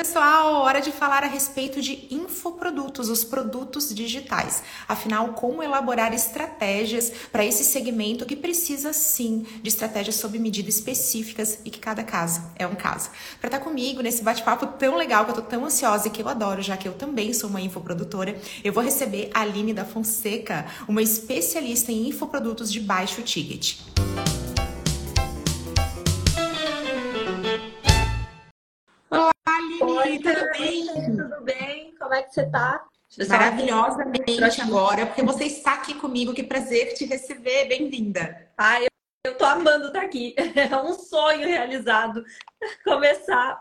pessoal, hora de falar a respeito de infoprodutos, os produtos digitais. Afinal, como elaborar estratégias para esse segmento que precisa sim de estratégias sob medida específicas e que cada caso é um caso. Para estar tá comigo nesse bate-papo tão legal que eu tô tão ansiosa e que eu adoro, já que eu também sou uma infoprodutora, eu vou receber a Aline da Fonseca, uma especialista em infoprodutos de baixo ticket. Oi, tudo bem? Tudo bem? Como é que você tá? Maravilhosamente agora, porque você está aqui comigo. Que prazer te receber. Bem-vinda. Ai, eu, eu tô amando estar aqui. É um sonho realizado. Começar,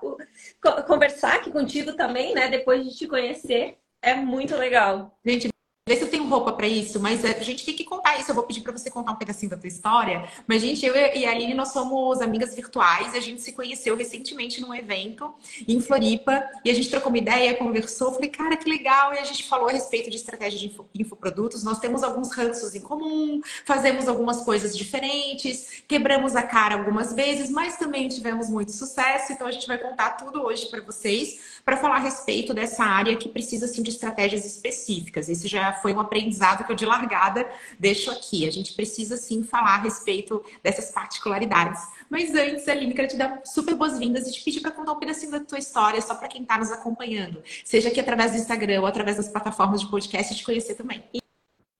conversar aqui contigo também, né? Depois de te conhecer. É muito legal. Gente, Vê se eu tenho roupa para isso, mas a gente tem que contar isso. Eu vou pedir para você contar um pedacinho da tua história. Mas, gente, eu e a Aline, nós somos amigas virtuais. A gente se conheceu recentemente num evento em Floripa. E a gente trocou uma ideia, conversou. Falei, cara, que legal. E a gente falou a respeito de estratégia de info, infoprodutos. Nós temos alguns ranços em comum, fazemos algumas coisas diferentes, quebramos a cara algumas vezes, mas também tivemos muito sucesso. Então, a gente vai contar tudo hoje para vocês para falar a respeito dessa área que precisa assim, de estratégias específicas. Esse já foi um aprendizado que eu de largada deixo aqui. A gente precisa sim falar a respeito dessas particularidades. Mas antes, Aline, quero te dar super boas-vindas e te pedir para contar um pedacinho da tua história, só para quem está nos acompanhando. Seja aqui através do Instagram ou através das plataformas de podcast, te conhecer também.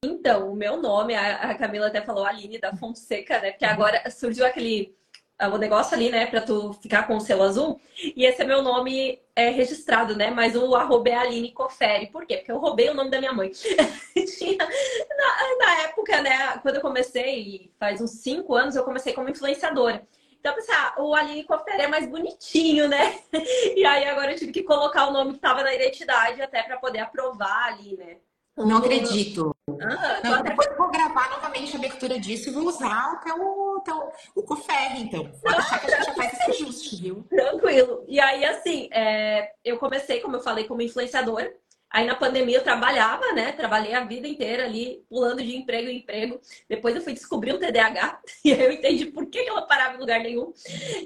Então, o meu nome, a Camila até falou Aline da Fonseca, né? Porque agora surgiu aquele o negócio ali, né, para tu ficar com o selo azul. E esse é meu nome é, registrado, né? Mas o arroba é Aline Coferi. Por quê? Porque eu roubei o nome da minha mãe. Na, na, época, né, quando eu comecei, faz uns cinco anos, eu comecei como influenciadora. Então, eu pensei, ah, o Aline Coferi é mais bonitinho, né? E aí agora eu tive que colocar o nome que estava na identidade até para poder aprovar ali, né? Não acredito. Ah, não, depois eu vou gravar novamente a abertura disso e vou usar o teu, teu o Coferre, então. Pode deixar que a gente já faz esse ajuste, viu? Tranquilo. E aí, assim, é, eu comecei, como eu falei, como influenciadora. Aí na pandemia eu trabalhava, né? Trabalhei a vida inteira ali, pulando de emprego em emprego. Depois eu fui descobrir o TDAH e aí eu entendi por que ela parava em lugar nenhum.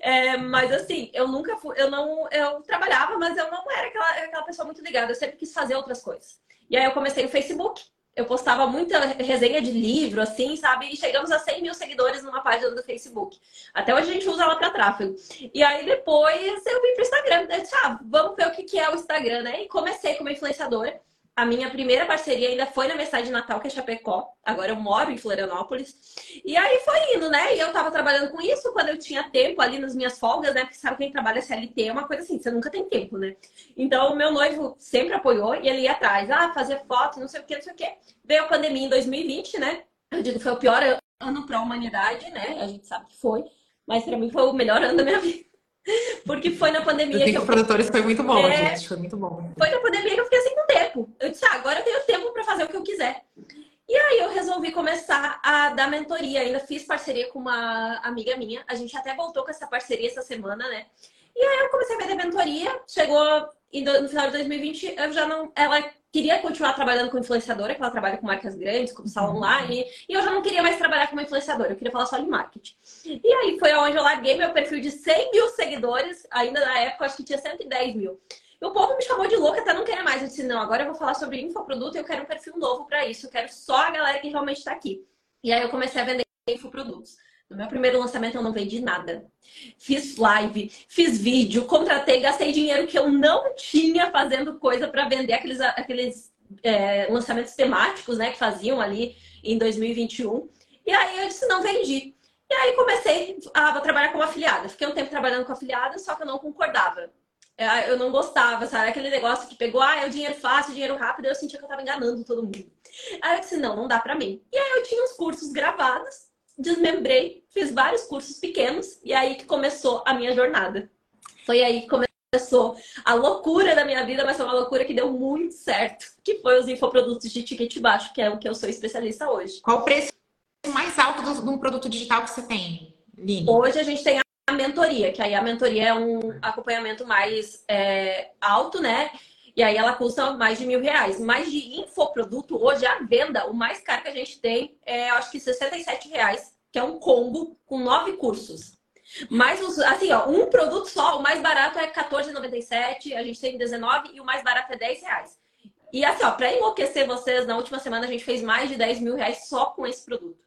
É, mas assim, eu nunca fui, eu não, eu trabalhava, mas eu não era aquela, aquela pessoa muito ligada. Eu sempre quis fazer outras coisas. E aí eu comecei o Facebook. Eu postava muita resenha de livro, assim, sabe? E chegamos a 100 mil seguidores numa página do Facebook. Até hoje a gente usa ela para tráfego. E aí depois eu vim pro Instagram. Eu disse, ah, vamos ver o que é o Instagram, né? E comecei como influenciadora. A minha primeira parceria ainda foi na mensagem de Natal, que é Chapecó. Agora eu moro em Florianópolis. E aí foi indo, né? E eu tava trabalhando com isso quando eu tinha tempo ali nas minhas folgas, né? Porque sabe quem trabalha CLT é uma coisa assim, você nunca tem tempo, né? Então o meu noivo sempre apoiou e ele ia atrás. Ah, fazer foto, não sei o que, não sei o que. Veio a pandemia em 2020, né? Eu digo foi o pior ano para a humanidade, né? A gente sabe que foi. Mas para mim foi o melhor ano da minha vida. Porque foi na pandemia que eu... produtores foi muito bom, é... gente. Foi muito bom. Foi na pandemia que eu fiquei sem assim, tempo. Eu disse, ah, agora eu tenho tempo para fazer o que eu quiser. E aí eu resolvi começar a dar mentoria. Ainda fiz parceria com uma amiga minha. A gente até voltou com essa parceria essa semana, né? E aí eu comecei a vender mentoria. Chegou no final de 2020, eu já não. Ela queria continuar trabalhando com influenciadora, que ela trabalha com marcas grandes, com salão uhum. online, e eu já não queria mais trabalhar como influenciadora, eu queria falar só de marketing. E aí foi onde eu larguei meu perfil de 100 mil seguidores, ainda na época acho que tinha 110 mil. E o povo me chamou de louca, até não queria mais. Eu disse, não, agora eu vou falar sobre infoproduto e eu quero um perfil novo para isso, eu quero só a galera que realmente está aqui. E aí eu comecei a vender infoprodutos. No meu primeiro lançamento eu não vendi nada. Fiz live, fiz vídeo, contratei, gastei dinheiro que eu não tinha fazendo coisa para vender aqueles, aqueles é, lançamentos temáticos, né, que faziam ali em 2021. E aí eu disse, não vendi. E aí comecei a trabalhar como afiliada. Fiquei um tempo trabalhando com afiliada, só que eu não concordava. É, eu não gostava, sabe? Aquele negócio que pegou, ah, é o dinheiro fácil, dinheiro rápido, eu sentia que eu tava enganando todo mundo. Aí eu disse, não, não dá pra mim. E aí eu tinha uns cursos gravados desmembrei, fiz vários cursos pequenos e aí que começou a minha jornada. Foi aí que começou a loucura da minha vida, mas foi uma loucura que deu muito certo, que foi os infoprodutos de ticket baixo, que é o que eu sou especialista hoje. Qual o preço mais alto de um produto digital que você tem, Lini? Hoje a gente tem a mentoria, que aí a mentoria é um acompanhamento mais é, alto, né? E aí ela custa mais de mil reais. Mas de infoproduto, hoje a venda, o mais caro que a gente tem é, acho que 67 reais, que é um combo com nove cursos. Mas, assim, ó, um produto só, o mais barato é R$14,97, a gente tem 19 e o mais barato é 10 reais. E assim, ó, pra enlouquecer vocês, na última semana a gente fez mais de 10 mil reais só com esse produto.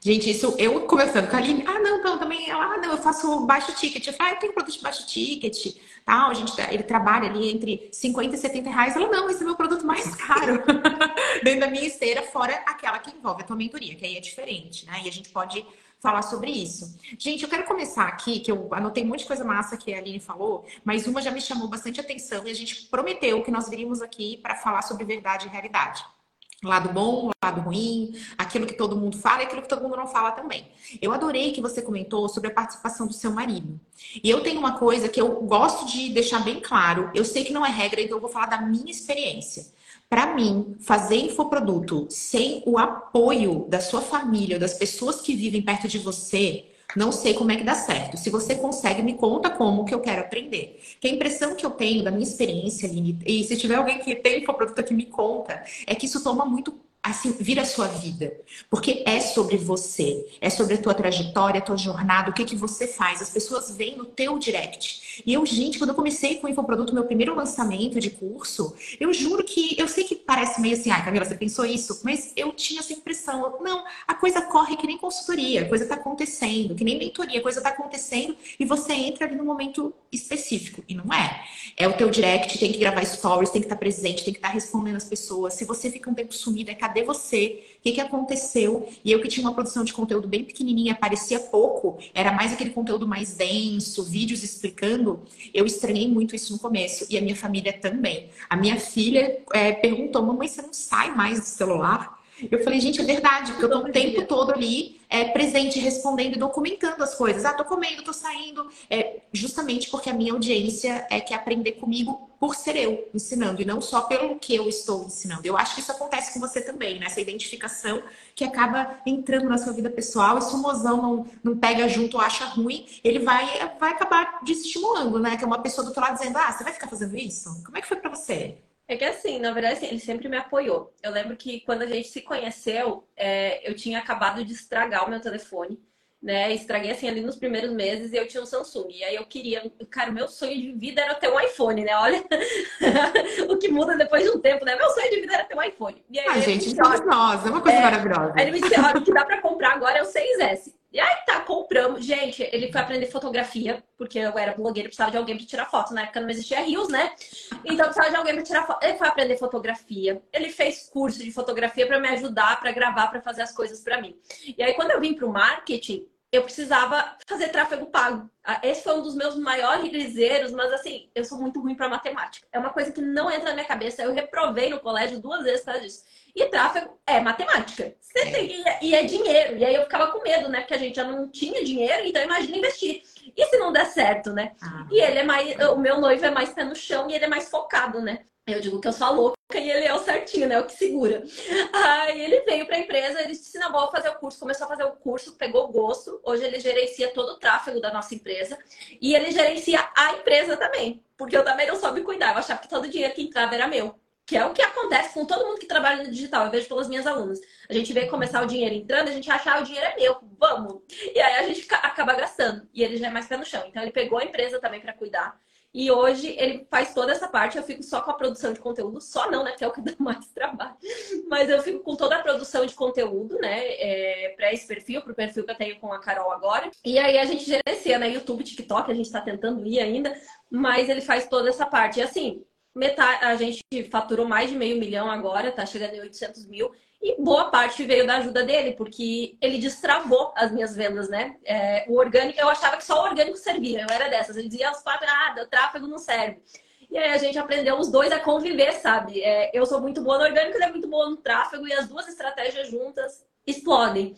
Gente, isso eu conversando com a Aline, ah, não, não, também, ela, ah, não, eu faço baixo ticket. Eu falei, ah, eu tenho produto de baixo ticket, tal, a gente, ele trabalha ali entre 50 e 70 reais. Ela, não, esse é o meu produto mais caro dentro da minha esteira, fora aquela que envolve a tua mentoria, que aí é diferente, né? E a gente pode falar sobre isso. Gente, eu quero começar aqui, que eu anotei um monte de coisa massa que a Aline falou, mas uma já me chamou bastante atenção e a gente prometeu que nós viríamos aqui para falar sobre verdade e realidade. Lado bom, lado ruim, aquilo que todo mundo fala e aquilo que todo mundo não fala também. Eu adorei que você comentou sobre a participação do seu marido. E eu tenho uma coisa que eu gosto de deixar bem claro. Eu sei que não é regra, então eu vou falar da minha experiência. Para mim, fazer infoproduto sem o apoio da sua família, das pessoas que vivem perto de você, não sei como é que dá certo. Se você consegue, me conta como que eu quero aprender. Que a impressão que eu tenho da minha experiência, Aline, e se tiver alguém que tem infoproduto aqui, me conta, é que isso toma muito assim, vira a sua vida. Porque é sobre você, é sobre a tua trajetória, a tua jornada, o que que você faz. As pessoas veem no teu direct. E eu, gente, quando eu comecei com o infoproduto, meu primeiro lançamento de curso, eu juro que, eu sei que parece meio assim, ai Camila, você pensou isso? Mas eu tinha essa impressão, não, a coisa corre que nem consultoria, a coisa tá acontecendo, que nem mentoria, a coisa tá acontecendo e você entra ali no momento específico. E não é. É o teu direct, tem que gravar stories, tem que estar presente, tem que estar respondendo as pessoas. Se você fica um tempo sumida, é cadê você? Que, que aconteceu? E eu que tinha uma produção de conteúdo bem pequenininha, aparecia pouco, era mais aquele conteúdo mais denso, vídeos explicando. Eu estranhei muito isso no começo e a minha família também. A minha filha é, perguntou: mamãe, você não sai mais do celular? Eu falei, gente, é verdade, porque eu tô o tempo todo ali é, presente, respondendo e documentando as coisas. Ah, tô comendo, tô saindo. É, justamente porque a minha audiência é que aprender comigo por ser eu ensinando e não só pelo que eu estou ensinando. Eu acho que isso acontece com você também, né? Essa identificação que acaba entrando na sua vida pessoal. E se o mozão não, não pega junto ou acha ruim, ele vai, vai acabar desestimulando, né? Que é uma pessoa do outro lado dizendo, ah, você vai ficar fazendo isso? Como é que foi para você? É que assim, na verdade, assim, ele sempre me apoiou. Eu lembro que quando a gente se conheceu, é, eu tinha acabado de estragar o meu telefone, né? Estraguei assim ali nos primeiros meses e eu tinha um Samsung. E aí eu queria, cara, o meu sonho de vida era ter um iPhone, né? Olha o que muda depois de um tempo, né? Meu sonho de vida era ter um iPhone. E aí, Ai, gente, somos nós, é uma coisa é, maravilhosa. Aí ele me disse, olha, o que dá pra comprar agora é o 6S. E aí tá, compramos. Gente, ele foi aprender fotografia, porque eu era blogueira, precisava de alguém para tirar foto. Na época não existia rios, né? Então precisava de alguém para tirar foto. Ele foi aprender fotografia. Ele fez curso de fotografia para me ajudar, para gravar, para fazer as coisas para mim. E aí quando eu vim pro marketing, eu precisava fazer tráfego pago. Ah, esse foi um dos meus maiores erros, mas assim, eu sou muito ruim para matemática. É uma coisa que não entra na minha cabeça. Eu reprovei no colégio duas vezes por causa disso. E tráfego é matemática. Você é. tem que, e é dinheiro. E aí eu ficava com medo, né? Porque a gente já não tinha dinheiro, então imagina investir. E se não der certo, né? Ah. E ele é mais. O meu noivo é mais pé no chão e ele é mais focado, né? Eu digo que eu sou a louca e ele é o certinho, né? O que segura. Aí ele veio para a empresa, ele disse: não, vou fazer o curso. Começou a fazer o curso, pegou gosto. Hoje ele gerencia todo o tráfego da nossa empresa e ele gerencia a empresa também, porque eu também não soube cuidar. Eu achava que todo o dinheiro que entrava era meu que é o que acontece com todo mundo que trabalha no digital. Eu vejo pelas minhas alunas. A gente vê começar o dinheiro entrando, a gente acha ah, o dinheiro é meu, vamos. E aí a gente acaba gastando. E ele já é mais pé no chão. Então ele pegou a empresa também para cuidar. E hoje ele faz toda essa parte, eu fico só com a produção de conteúdo, só não, né? Que é o que dá mais trabalho. Mas eu fico com toda a produção de conteúdo, né? É, para esse perfil, para o perfil que eu tenho com a Carol agora. E aí a gente gerencia, né? YouTube, TikTok, a gente está tentando ir ainda, mas ele faz toda essa parte. E assim, metade, a gente faturou mais de meio milhão agora, tá chegando em 800 mil. E boa parte veio da ajuda dele, porque ele destravou as minhas vendas, né? É, o orgânico, eu achava que só o orgânico servia, eu era dessas. Ele dizia, os quatro, ah, o tráfego não serve. E aí a gente aprendeu os dois a conviver, sabe? É, eu sou muito boa no orgânico, ele é muito boa no tráfego, e as duas estratégias juntas explodem.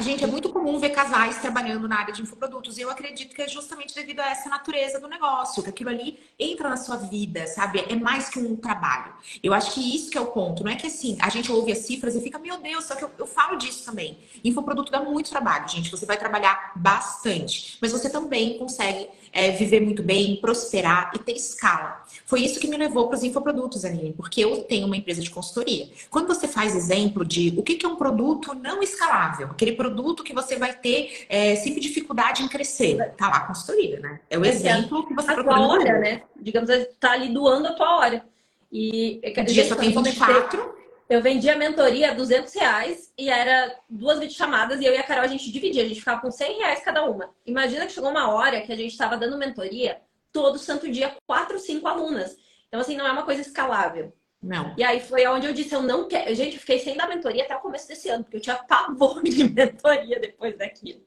Gente, é muito comum ver casais trabalhando na área de infoprodutos. E eu acredito que é justamente devido a essa natureza do negócio, que aquilo ali entra na sua vida, sabe? É mais que um trabalho. Eu acho que isso que é o ponto. Não é que assim, a gente ouve as cifras e fica, meu Deus, só que eu, eu falo disso também. Infoproduto dá muito trabalho, gente. Você vai trabalhar bastante. Mas você também consegue é, viver muito bem, prosperar e ter escala. Foi isso que me levou para os infoprodutos, Aline, porque eu tenho uma empresa de consultoria. Quando você faz exemplo de o que é um produto não escalável, escalável, aquele produto que você vai ter é, sempre dificuldade em crescer. Tá lá a consultoria, né? É o exemplo que você a procura. A hora, né? Digamos, tá ali doando a tua hora. E o dia só tem 24. Eu vendia a mentoria a 200 reais e era duas videochamadas e eu e a Carol a gente dividia, a gente ficava com 100 reais cada uma. Imagina que chegou uma hora que a gente estava dando mentoria todo santo dia, quatro, cinco alunas. Então, assim, não é uma coisa escalável. Não. E aí foi onde eu disse, eu não quero. Gente, eu fiquei sem dar mentoria até o começo desse ano, porque eu tinha pavor de mentoria depois daquilo.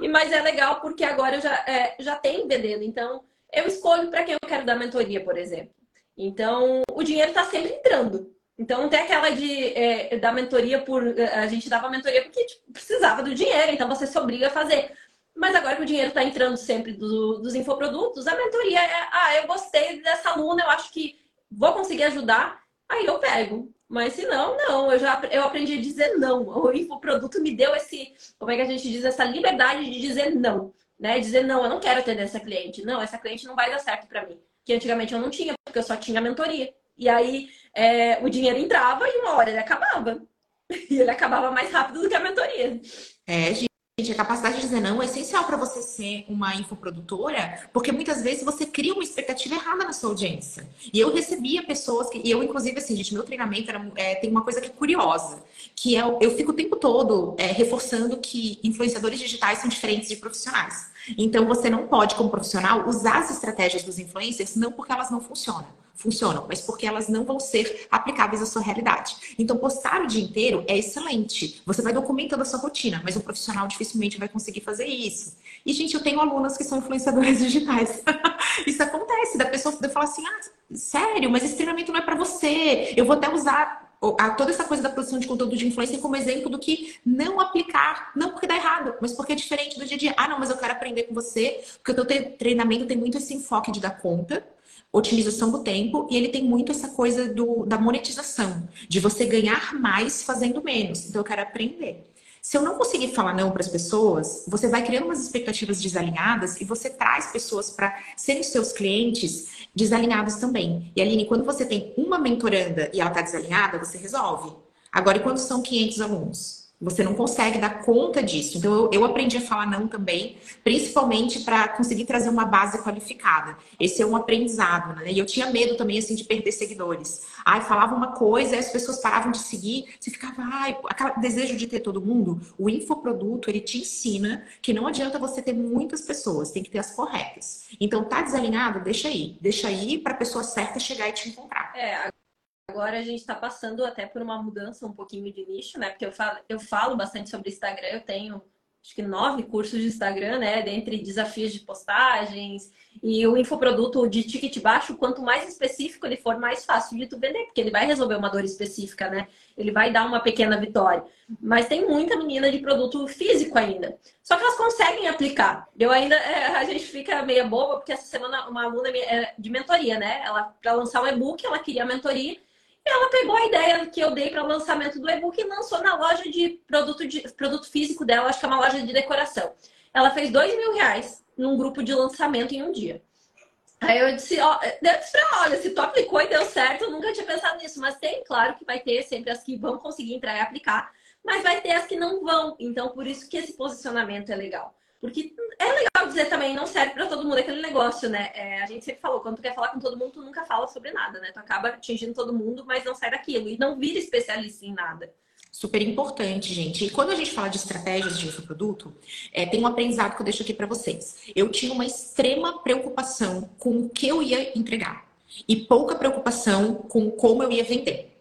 E, mas é legal porque agora eu já, é, já tenho vendendo. Então, eu escolho para quem eu quero dar mentoria, por exemplo. Então, o dinheiro está sempre entrando. Então, tem aquela de é, dar mentoria por. A gente dava mentoria porque tipo, precisava do dinheiro, então você se obriga a fazer. Mas agora que o dinheiro está entrando sempre do, dos infoprodutos, a mentoria é: ah, eu gostei dessa aluna, eu acho que vou conseguir ajudar, aí eu pego. Mas se não, não. Eu já eu aprendi a dizer não. O infoproduto me deu esse, como é que a gente diz, essa liberdade de dizer não. Né? Dizer não, eu não quero atender essa cliente. Não, essa cliente não vai dar certo para mim. Que antigamente eu não tinha, porque eu só tinha mentoria. E aí é, o dinheiro entrava e uma hora ele acabava. E ele acabava mais rápido do que a mentoria. É, gente, a capacidade de dizer não é essencial para você ser uma infoprodutora, porque muitas vezes você cria uma expectativa errada na sua audiência. E eu recebia pessoas que, e eu, inclusive, assim, gente, meu treinamento era, é, tem uma coisa que é curiosa, que é eu fico o tempo todo é, reforçando que influenciadores digitais são diferentes de profissionais. Então, você não pode, como profissional, usar as estratégias dos influencers não porque elas não funcionam funcionam, mas porque elas não vão ser aplicáveis à sua realidade. Então, postar o dia inteiro é excelente. Você vai documentando a sua rotina, mas o profissional dificilmente vai conseguir fazer isso. E, gente, eu tenho alunas que são influenciadoras digitais. isso acontece, da pessoa falar assim: ah, sério, mas esse treinamento não é para você. Eu vou até usar toda essa coisa da produção de conteúdo de influência como exemplo do que não aplicar, não porque dá errado, mas porque é diferente do dia a dia. Ah, não, mas eu quero aprender com você, porque o teu treinamento tem muito esse enfoque de dar conta, otimização do tempo e ele tem muito essa coisa do, da monetização, de você ganhar mais fazendo menos. Então eu quero aprender. Se eu não conseguir falar não para as pessoas, você vai criando umas expectativas desalinhadas e você traz pessoas para serem seus clientes desalinhados também. E Aline, quando você tem uma mentoranda e ela está desalinhada, você resolve. Agora, e quando são 500 alunos? Você não consegue dar conta disso. Então, eu, eu aprendi a falar não também, principalmente para conseguir trazer uma base qualificada. Esse é um aprendizado, né? E eu tinha medo também, assim, de perder seguidores. Ai, falava uma coisa, as pessoas paravam de seguir, você ficava, ai, aquele desejo de ter todo mundo. O infoproduto, ele te ensina que não adianta você ter muitas pessoas, tem que ter as corretas. Então, tá desalinhado? Deixa aí. Deixa aí para a pessoa certa chegar e te encontrar. É, Agora a gente está passando até por uma mudança um pouquinho de nicho, né? Porque eu falo, eu falo bastante sobre Instagram, eu tenho acho que nove cursos de Instagram, né? Dentre desafios de postagens e o infoproduto de ticket baixo, quanto mais específico ele for, mais fácil de tu vender, porque ele vai resolver uma dor específica, né? Ele vai dar uma pequena vitória. Mas tem muita menina de produto físico ainda. Só que elas conseguem aplicar. Eu ainda, é, a gente fica meio boba, porque essa semana uma aluna é de mentoria, né? Ela, para lançar um e-book, ela queria a mentoria ela pegou a ideia que eu dei para o lançamento do e-book e lançou na loja de produto, de produto físico dela, acho que é uma loja de decoração. Ela fez dois mil reais num grupo de lançamento em um dia. Aí eu disse, ó, eu disse pra olha, se tu aplicou e deu certo, eu nunca tinha pensado nisso. Mas tem, claro que vai ter sempre as que vão conseguir entrar e aplicar, mas vai ter as que não vão. Então, por isso que esse posicionamento é legal. Porque é legal dizer também, não serve para todo mundo aquele negócio, né? É, a gente sempre falou, quando tu quer falar com todo mundo, tu nunca fala sobre nada, né? Tu acaba atingindo todo mundo, mas não sai daquilo. E não vira especialista em nada. Super importante, gente. E quando a gente fala de estratégias de infoproduto, é, tem um aprendizado que eu deixo aqui para vocês. Eu tinha uma extrema preocupação com o que eu ia entregar e pouca preocupação com como eu ia vender.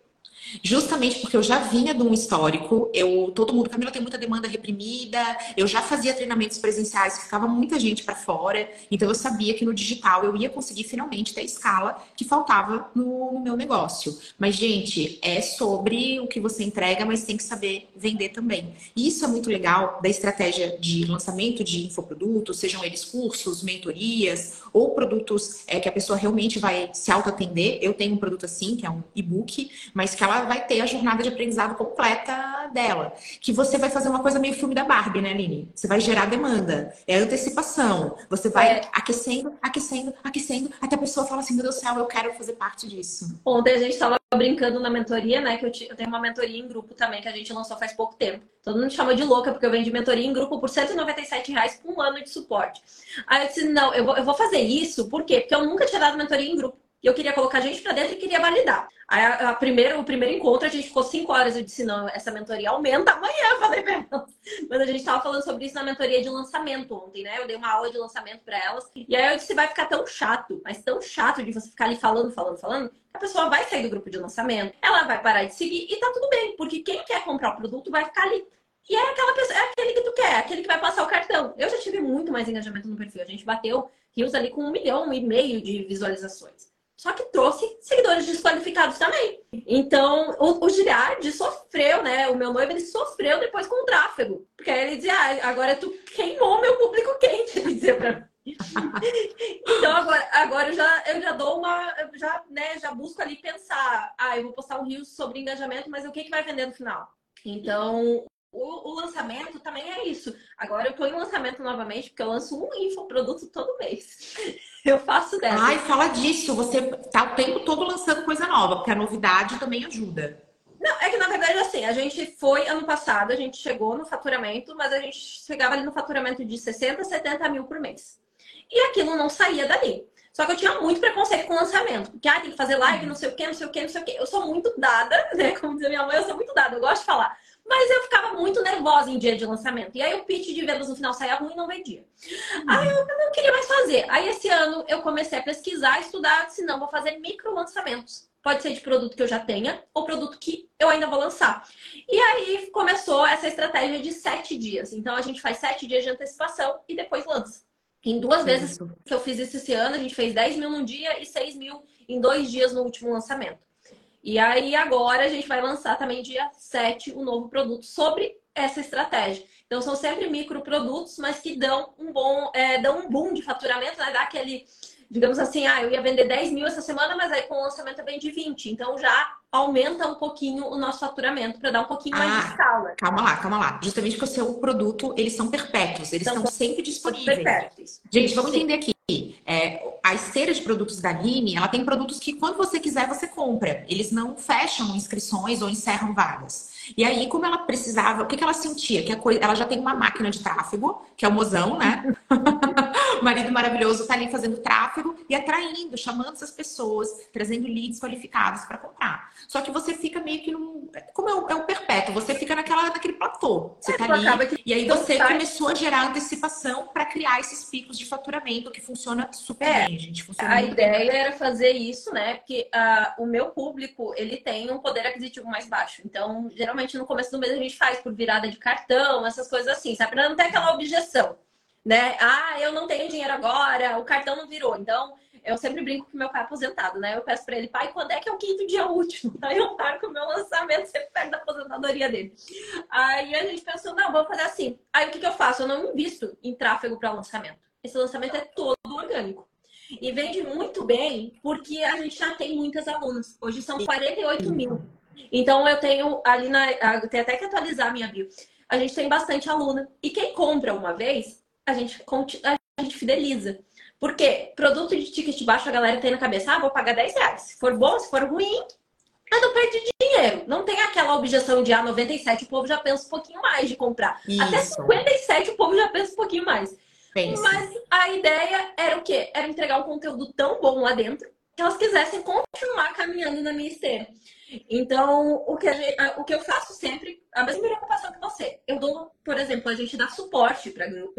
Justamente porque eu já vinha de um histórico, eu todo mundo, Camila tem muita demanda reprimida, eu já fazia treinamentos presenciais, ficava muita gente para fora, então eu sabia que no digital eu ia conseguir finalmente ter a escala que faltava no, no meu negócio. Mas gente, é sobre o que você entrega, mas tem que saber vender também. E isso é muito legal da estratégia de lançamento de infoprodutos, sejam eles cursos, mentorias ou produtos é, que a pessoa realmente vai se auto-atender. Eu tenho um produto assim, que é um e-book, mas que ela vai ter a jornada de aprendizado completa dela. Que você vai fazer uma coisa meio filme da Barbie, né, Aline? Você vai gerar demanda, é antecipação. Você vai é. aquecendo, aquecendo, aquecendo, até a pessoa fala assim: meu Deus do céu, eu quero fazer parte disso. Ontem a gente estava brincando na mentoria, né? Que eu, eu, tenho uma mentoria em grupo também que a gente lançou faz pouco tempo. Todo mundo chama de louca porque eu vendi mentoria em grupo por 197 reais com um ano de suporte. Aí eu disse: não, eu vou, eu vou fazer isso, por quê? Porque eu nunca tinha dado mentoria em grupo. E eu queria colocar a gente para dentro e queria validar. Aí a, a primeira, o primeiro encontro a gente ficou cinco horas. Eu disse: não, essa mentoria aumenta amanhã. Eu falei pra Mas a gente estava falando sobre isso na mentoria de lançamento ontem, né? Eu dei uma aula de lançamento para elas. E aí eu disse: vai ficar tão chato, mas tão chato de você ficar ali falando, falando, falando, a pessoa vai sair do grupo de lançamento, ela vai parar de seguir e tá tudo bem, porque quem quer comprar o produto vai ficar ali. E é aquela pessoa, é aquele que tu quer, aquele que vai passar o cartão. Eu já tive muito mais engajamento no perfil. A gente bateu rios ali com um milhão e meio de visualizações. Só que trouxe seguidores desqualificados também. Então, o, o sofreu, né? O meu noivo, ele sofreu depois com o tráfego. Porque aí ele dizia, ah, agora tu queimou meu público quente, ele dizia pra mim. então agora, agora eu já, eu já dou uma, já, né, já busco ali pensar, ah, eu vou postar um rio sobre engajamento, mas o que, que vai vender no final? Então, o, o, lançamento também é isso. Agora eu estou em lançamento novamente, porque eu lanço um infoproduto todo mês. Eu faço dessa. Ai, fala disso. Você tá o tempo todo lançando coisa nova, porque a novidade também ajuda. Não, é que na verdade, assim, a gente foi ano passado, a gente chegou no faturamento, mas a gente chegava ali no faturamento de 60, 70 mil por mês. E aquilo não saía dali. Só que eu tinha muito preconceito com lançamento. Porque, ah, tem que fazer live, não sei o quê, não sei o quê, não sei o quê. Eu sou muito dada, né? Como dizia minha mãe, eu sou muito dada, eu gosto de falar. Mas eu ficava muito nervosa em dia de lançamento. E aí o pitch de vendas no final saía ruim e não vendia. Hum. Aí eu não queria mais fazer. Aí esse ano eu comecei a pesquisar, estudar, se não, vou fazer micro lançamentos. Pode ser de produto que eu já tenha ou produto que eu ainda vou lançar. E aí começou essa estratégia de sete dias. Então a gente faz sete dias de antecipação e depois lança. Em duas vezes que eu fiz isso esse ano, a gente fez 10 mil num dia e 6 mil em dois dias no último lançamento. E aí agora a gente vai lançar também dia 7 um novo produto sobre essa estratégia. Então são sempre microprodutos, mas que dão um bom, é, dão um boom de faturamento, né? Dá aquele, digamos assim, ah, eu ia vender 10 mil essa semana, mas aí com o lançamento eu vendi 20. Então já aumenta um pouquinho o nosso faturamento para dar um pouquinho ah, mais de escala. Calma lá, calma lá. Justamente porque o seu produto, eles são perpétuos, eles estão sempre disponíveis. Perpétuos. Gente, vamos Sim. entender aqui. É, a esteira de produtos da Line, ela tem produtos que quando você quiser você compra. Eles não fecham inscrições ou encerram vagas. E aí, como ela precisava, o que, que ela sentia? Que coisa, ela já tem uma máquina de tráfego, que é o mozão, né? o marido maravilhoso tá ali fazendo tráfego e atraindo, chamando essas pessoas, trazendo leads qualificados para comprar. Só que você fica meio que num. Como é um, é um perpétuo, você fica naquela, naquele platô. Você é, tá ali. E aí você começou a gerar antecipação para criar esses picos de faturamento que funciona super é, bem, gente. Funciona a ideia bem. era fazer isso, né? Porque uh, o meu público ele tem um poder aquisitivo mais baixo. Então, geralmente no começo do mês a gente faz por virada de cartão, essas coisas assim, sabe? Pra não ter aquela objeção né? Ah, eu não tenho dinheiro agora, o cartão não virou. Então, eu sempre brinco com meu pai aposentado, né? Eu peço para ele, pai, quando é que é o quinto dia útil? Aí eu marco o meu lançamento sempre perto da aposentadoria dele. Aí a gente pensou, não, vamos fazer assim. Aí o que, que eu faço? Eu não invisto em tráfego para lançamento. Esse lançamento é todo orgânico. E vende muito bem porque a gente já tem muitas alunas. Hoje são 48 mil. Então eu tenho ali na. Eu tenho até que atualizar a minha bio. A gente tem bastante aluna. E quem compra uma vez, a gente, a gente fideliza. Porque produto de ticket baixo a galera tem na cabeça, ah, vou pagar 10 reais. Se for bom, se for ruim, eu não perdi dinheiro. Não tem aquela objeção de ah, 97, o povo já pensa um pouquinho mais de comprar. Isso. Até 57 o povo já pensa um pouquinho mais. Pense. Mas a ideia era o quê? Era entregar um conteúdo tão bom lá dentro que elas quisessem continuar caminhando na minha esteira. Então, o que, gente, o que eu faço sempre, a mesma preocupação que você. Eu dou, por exemplo, a gente dá suporte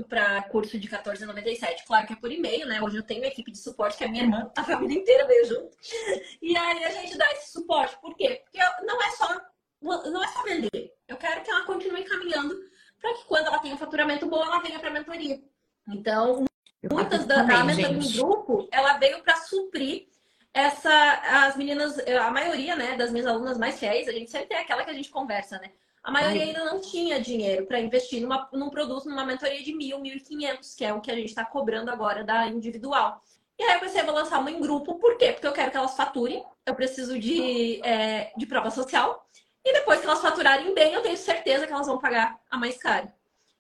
para curso de 14,97. Claro que é por e-mail, né? Hoje eu tenho uma equipe de suporte que é minha irmã, a família inteira veio junto. E aí a gente dá esse suporte. Por quê? Porque não é só, não é só vender. Eu quero que ela continue caminhando para que quando ela tenha um faturamento bom, ela venha para a mentoria. Então, muitas da, da mentoria do grupo, ela veio para suprir essa as meninas, a maioria, né, das minhas alunas mais fiéis, a gente sempre tem aquela que a gente conversa, né? A maioria Ai. ainda não tinha dinheiro para investir numa, num produto, numa mentoria de mil, mil e quinhentos, que é o que a gente está cobrando agora da individual. E aí eu pensei, vou lançar uma em grupo. Por quê? Porque eu quero que elas faturem. Eu preciso de, é, de prova social. E depois que elas faturarem bem, eu tenho certeza que elas vão pagar a mais cara.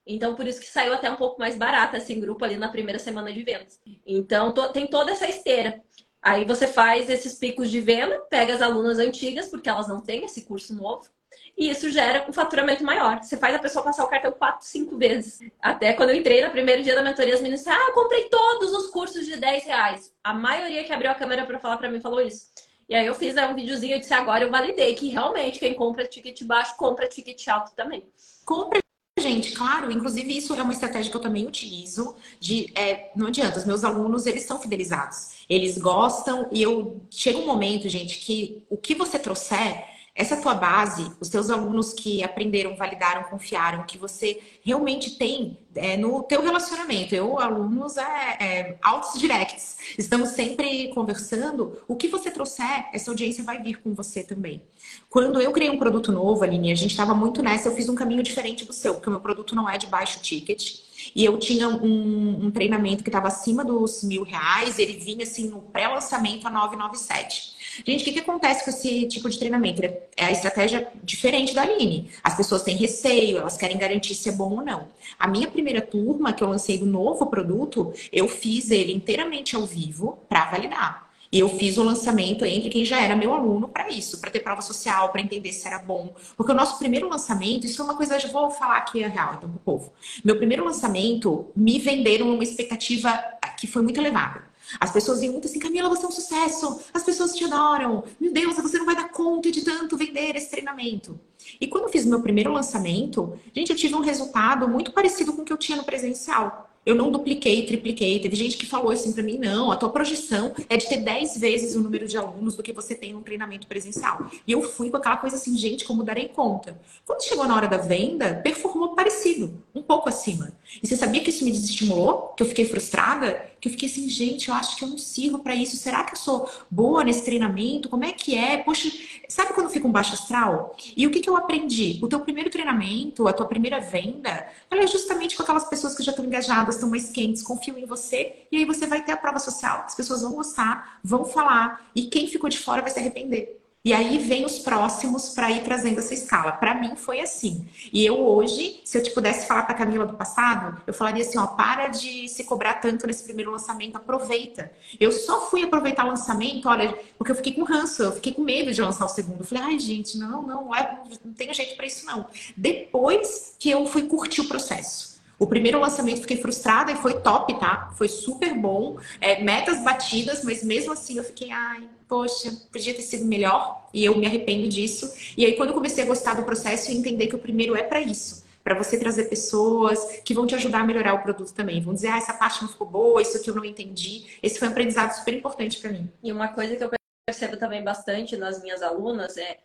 Então, por isso que saiu até um pouco mais barata esse grupo ali na primeira semana de vendas. Então, tem toda essa esteira. Aí você faz esses picos de venda, pega as alunas antigas, porque elas não têm esse curso novo, e isso gera um faturamento maior. Você faz a pessoa passar o cartão quatro, cinco vezes. Até quando eu entrei no primeiro dia da mentoria, as meninas disseram, ah, eu comprei todos os cursos de 10 reais. A maioria que abriu a câmera para falar para mim falou isso. E aí eu fiz um videozinho e disse, agora eu validei que realmente quem compra ticket baixo, compra ticket alto também. Compra Gente, claro, inclusive isso é uma estratégia que eu também utilizo. De, é, não adianta, os meus alunos eles são fidelizados, eles gostam e eu chega um momento, gente, que o que você trouxer essa tua base, os teus alunos que aprenderam, validaram, confiaram, que você realmente tem é, no teu relacionamento. Eu, alunos, é, é, altos directs. Estamos sempre conversando. O que você trouxer, essa audiência vai vir com você também. Quando eu criei um produto novo, Aline, a gente estava muito nessa, eu fiz um caminho diferente do seu, porque o meu produto não é de baixo ticket. E eu tinha um, um treinamento que estava acima dos mil reais, ele vinha assim no pré-lançamento a 997. Gente, o que, que acontece com esse tipo de treinamento? É a estratégia diferente da Aline. As pessoas têm receio, elas querem garantir se é bom ou não. A minha primeira turma, que eu lancei do novo produto, eu fiz ele inteiramente ao vivo para validar. E eu fiz o lançamento entre quem já era meu aluno para isso, para ter prova social, para entender se era bom. Porque o nosso primeiro lançamento, isso é uma coisa, eu vou falar aqui a real, então, pro povo. Meu primeiro lançamento, me venderam uma expectativa que foi muito elevada. As pessoas iam muito assim, Camila, você é um sucesso, as pessoas te adoram, meu Deus, você não vai dar conta de tanto vender esse treinamento. E quando eu fiz meu primeiro lançamento, gente, eu tive um resultado muito parecido com o que eu tinha no presencial. Eu não dupliquei, tripliquei. Teve gente que falou assim para mim: não, a tua projeção é de ter 10 vezes o número de alunos do que você tem no treinamento presencial. E eu fui com aquela coisa assim, gente, como darei conta. Quando chegou na hora da venda, performou parecido, um pouco acima. E você sabia que isso me desestimulou? Que eu fiquei frustrada? Que eu fiquei assim, gente, eu acho que eu não sirvo para isso. Será que eu sou boa nesse treinamento? Como é que é? Poxa, sabe quando fica um baixo astral? E o que, que eu aprendi? O teu primeiro treinamento, a tua primeira venda, ela é justamente com aquelas pessoas que já estão engajadas estão mais quentes, confiam em você, e aí você vai ter a prova social. As pessoas vão gostar, vão falar, e quem ficou de fora vai se arrepender. E aí vem os próximos para ir trazendo essa escala. Para mim foi assim. E eu hoje, se eu te pudesse falar para Camila do passado, eu falaria assim, ó, para de se cobrar tanto nesse primeiro lançamento, aproveita. Eu só fui aproveitar o lançamento, olha, porque eu fiquei com ranço, eu fiquei com medo de lançar o segundo. Eu falei, ai, gente, não, não, não, é, não tem jeito para isso não. Depois que eu fui curtir o processo. O primeiro lançamento fiquei frustrada e foi top, tá? Foi super bom. É, metas batidas, mas mesmo assim eu fiquei, ai, poxa, podia ter sido melhor e eu me arrependo disso. E aí, quando eu comecei a gostar do processo e entender que o primeiro é para isso para você trazer pessoas que vão te ajudar a melhorar o produto também. Vão dizer, ah, essa parte não ficou boa, isso aqui eu não entendi. Esse foi um aprendizado super importante para mim. E uma coisa que eu percebo também bastante nas minhas alunas é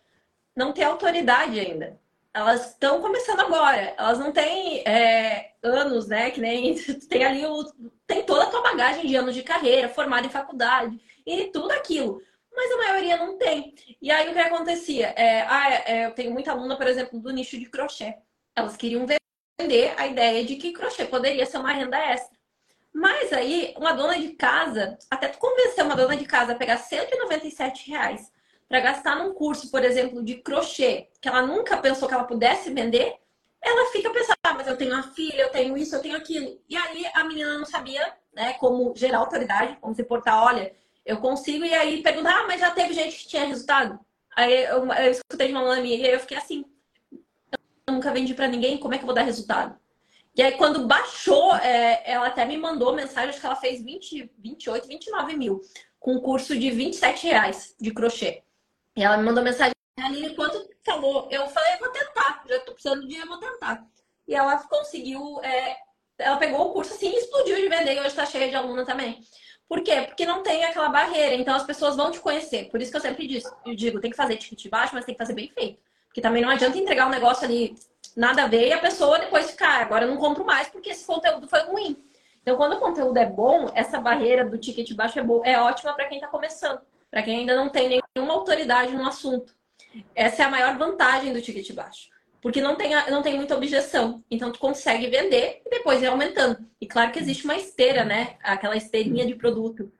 não ter autoridade ainda elas estão começando agora. Elas não têm é, anos, né? Que nem tem ali o, tem toda a tua bagagem de anos de carreira, formada em faculdade e tudo aquilo. Mas a maioria não tem. E aí o que acontecia? É, ah, é, eu tenho muita aluna, por exemplo, do nicho de crochê. Elas queriam vender a ideia de que crochê poderia ser uma renda extra. Mas aí, uma dona de casa, até tu convencer uma dona de casa a pegar 197 reais para gastar num curso, por exemplo, de crochê, que ela nunca pensou que ela pudesse vender, ela fica pensando, ah, mas eu tenho uma filha, eu tenho isso, eu tenho aquilo. E aí a menina não sabia, né, como gerar autoridade, como se portar, olha, eu consigo, e aí pergunta, ah, mas já teve gente que tinha resultado? Aí eu, eu escutei de uma aluna minha e eu fiquei assim, eu nunca vendi para ninguém, como é que eu vou dar resultado? E aí, quando baixou, é, ela até me mandou mensagem, acho que ela fez 20, 28, 29 mil, com um curso de 27 reais de crochê. E ela me mandou mensagem, Aline, falou? Eu falei, vou tentar, já tô precisando de dinheiro, vou tentar. E ela conseguiu, é, ela pegou o curso assim e explodiu de vender e hoje tá cheia de aluna também. Por quê? Porque não tem aquela barreira, então as pessoas vão te conhecer. Por isso que eu sempre digo, eu digo, tem que fazer ticket baixo, mas tem que fazer bem feito. Porque também não adianta entregar um negócio ali nada a ver e a pessoa depois ficar, ah, agora eu não compro mais porque esse conteúdo foi ruim. Então, quando o conteúdo é bom, essa barreira do ticket baixo é, boa, é ótima para quem está começando para quem ainda não tem nenhuma autoridade no assunto. Essa é a maior vantagem do ticket baixo. Porque não tem, não tem muita objeção. Então, tu consegue vender e depois ir aumentando. E claro que existe uma esteira, né? Aquela esteirinha de produto.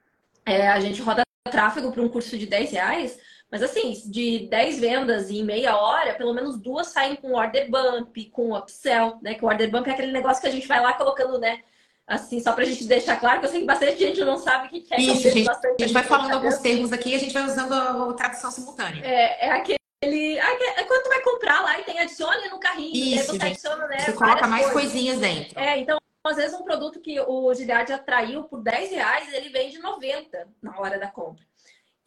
É, a gente roda tráfego para um curso de 10 reais, mas assim, de 10 vendas em meia hora, pelo menos duas saem com order bump, com upsell, né? Que o order bump é aquele negócio que a gente vai lá colocando, né? Assim, só pra gente deixar claro, que eu sei que bastante gente não sabe o que é. Isso, gente, a gente vai falando alguns termos aqui e a gente vai usando a tradução simultânea. É, é aquele é quando tu vai comprar lá e tem adicione no carrinho. Isso, você, adiciona, né, você coloca mais coisas. coisinhas dentro. É, então às vezes um produto que o Giliard atraiu por 10 reais, ele vende 90 na hora da compra.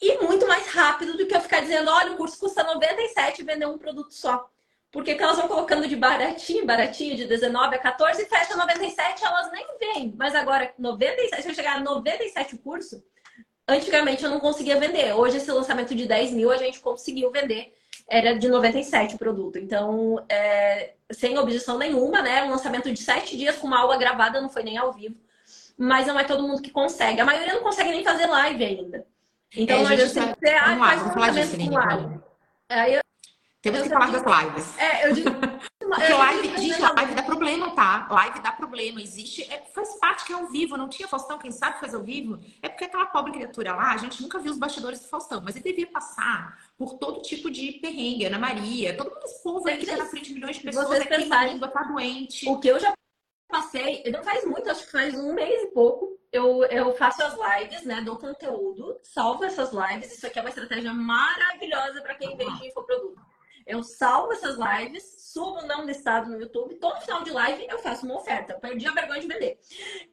E muito mais rápido do que eu ficar dizendo, olha, o curso custa 97 e vender um produto só. Porque elas vão colocando de baratinho, baratinho, de 19 a 14 e fecha 97, elas nem vêm. Mas agora, 97, se eu chegar a 97 o curso, antigamente eu não conseguia vender. Hoje, esse lançamento de 10 mil, a gente conseguiu vender era de 97 o produto. Então, é, sem objeção nenhuma, né? Um lançamento de sete dias com uma aula gravada, não foi nem ao vivo. Mas não é todo mundo que consegue. A maioria não consegue nem fazer live ainda. Então, é, não adianta você, ah, faz um lançamento com live. Aí eu, Temos eu que falar das lives. É, eu digo... Porque live, gente, live dá problema, tá? Live dá problema. Existe, é, faz parte que é ao vivo. Não tinha Faustão, quem sabe faz ao vivo. É porque aquela pobre criatura lá, a gente nunca viu os bastidores do Faustão, mas ele devia passar por todo tipo de perrengue, Ana Maria, todo mundo, esse povo aí que tá na frente de milhões de pessoas, Vocês aqui pensarem, tá doente. O que eu já passei, não faz muito, acho que faz um mês e pouco, eu, eu faço as lives, né, dou conteúdo, salvo essas lives, isso aqui é uma estratégia maravilhosa para quem vende infoproduto. Eu salvo essas lives, subo não listado no YouTube. Todo final de live eu faço uma oferta. Eu perdi a vergonha de vender.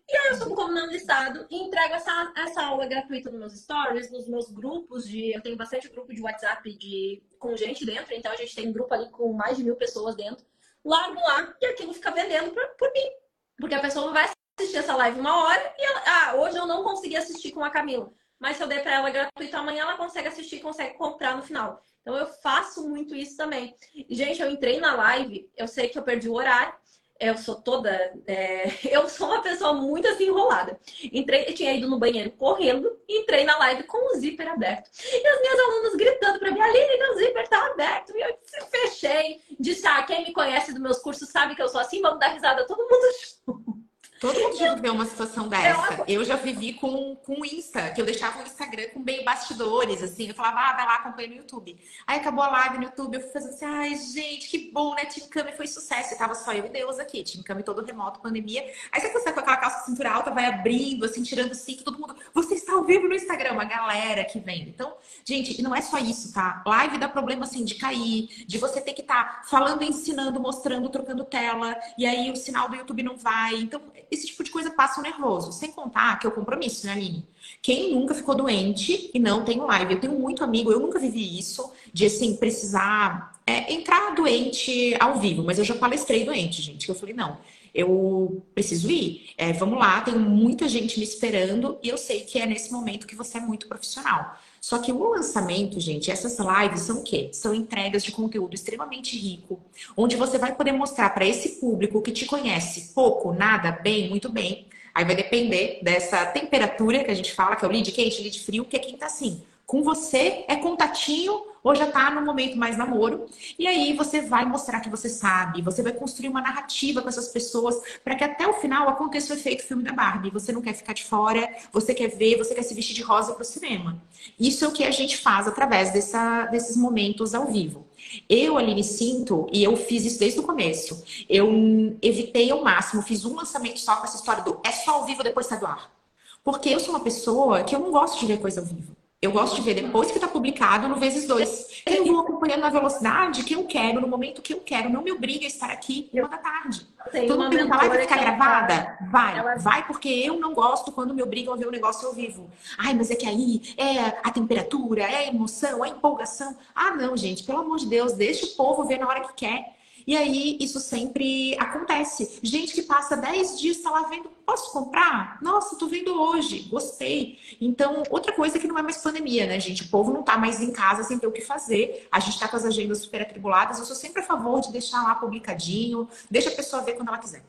E aí eu subo como não listado e entrego essa, essa aula gratuita nos meus stories, nos meus grupos de. Eu tenho bastante grupo de WhatsApp de, com gente dentro, então a gente tem grupo ali com mais de mil pessoas dentro. Largo lá e aquilo fica vendendo por, mim. Porque a pessoa vai assistir essa live uma hora e ela, ah, hoje eu não consegui assistir com a Camila. Mas se eu der para ela gratuito amanhã, ela consegue assistir, consegue comprar no final. Então eu faço muito isso também. Gente, eu entrei na live, eu sei que eu perdi o horário. Eu sou toda. É... eu sou uma pessoa muito assim enrolada. Entrei, tinha ido no banheiro correndo, entrei na live com o zíper aberto. E as minhas alunas gritando para mim, Aline, meu zíper tá aberto. E eu fechei. Disse, ah, quem me conhece dos meus cursos sabe que eu sou assim, vamos dar risada todo mundo Todo mundo já viveu uma situação dessa. Eu já vivi com, com o Insta, que eu deixava o Instagram com meio bastidores, assim. Eu falava, ah, vai lá, acompanha no YouTube. Aí acabou a live no YouTube, eu fui fazendo assim, ai, gente, que bom, né? Team Cami foi sucesso. E tava só eu e Deus aqui, Team Cami todo remoto, pandemia. Aí você consegue com aquela calça cintura alta, vai abrindo, assim, tirando cinto, todo mundo, você está ao vivo no Instagram, uma galera que vem. Então, gente, não é só isso, tá? Live dá problema, assim, de cair, de você ter que estar tá falando, ensinando, mostrando, trocando tela, e aí o sinal do YouTube não vai. Então, esse tipo de coisa passa o nervoso. Sem contar que é o compromisso, né, Aline? Quem nunca ficou doente e não tem live? Eu tenho muito amigo, eu nunca vivi isso, de assim, precisar é, entrar doente ao vivo, mas eu já palestrei doente, gente. Eu falei, não, eu preciso ir. É, vamos lá, tem muita gente me esperando e eu sei que é nesse momento que você é muito profissional. Só que o lançamento, gente, essas lives são o quê? São entregas de conteúdo extremamente rico, onde você vai poder mostrar para esse público que te conhece pouco, nada, bem, muito bem. Aí vai depender dessa temperatura que a gente fala, que é o lead quente, lead frio, que é quem tá assim. Com você é contatinho ou já tá no momento mais namoro. E aí você vai mostrar que você sabe, você vai construir uma narrativa com essas pessoas para que até o final aconteça o efeito filme da Barbie. Você não quer ficar de fora, você quer ver, você quer se vestir de rosa para o cinema. Isso é o que a gente faz através dessa, desses momentos ao vivo. Eu, Aline, sinto, e eu fiz isso desde o começo, eu evitei ao máximo, fiz um lançamento só com essa história do é só ao vivo, depois sai do ar. Porque eu sou uma pessoa que eu não gosto de ver coisa ao vivo. Eu gosto de ver depois que está publicado no vezes dois. Eu vou acompanhando na velocidade que eu quero, no momento que eu quero. Não me obriga a estar aqui uma da tarde. Todo mundo pergunta, vai ficar gravada? Vai, ela... vai, porque eu não gosto quando me obrigam a ver o negócio ao vivo. Ai, mas é que aí é a temperatura, é a emoção, é a empolgação. Ah, não, gente, pelo amor de Deus, deixa o povo ver na hora que quer. E aí isso sempre acontece. Gente que passa 10 dias está lá vendo, posso comprar? Nossa, tô vendo hoje, gostei. Então, outra coisa que não é mais pandemia, né, gente? O povo não tá mais em casa sem ter o que fazer. A gente tá com as agendas super atribuladas. Eu sou sempre a favor de deixar lá publicadinho, deixa a pessoa ver quando ela quiser.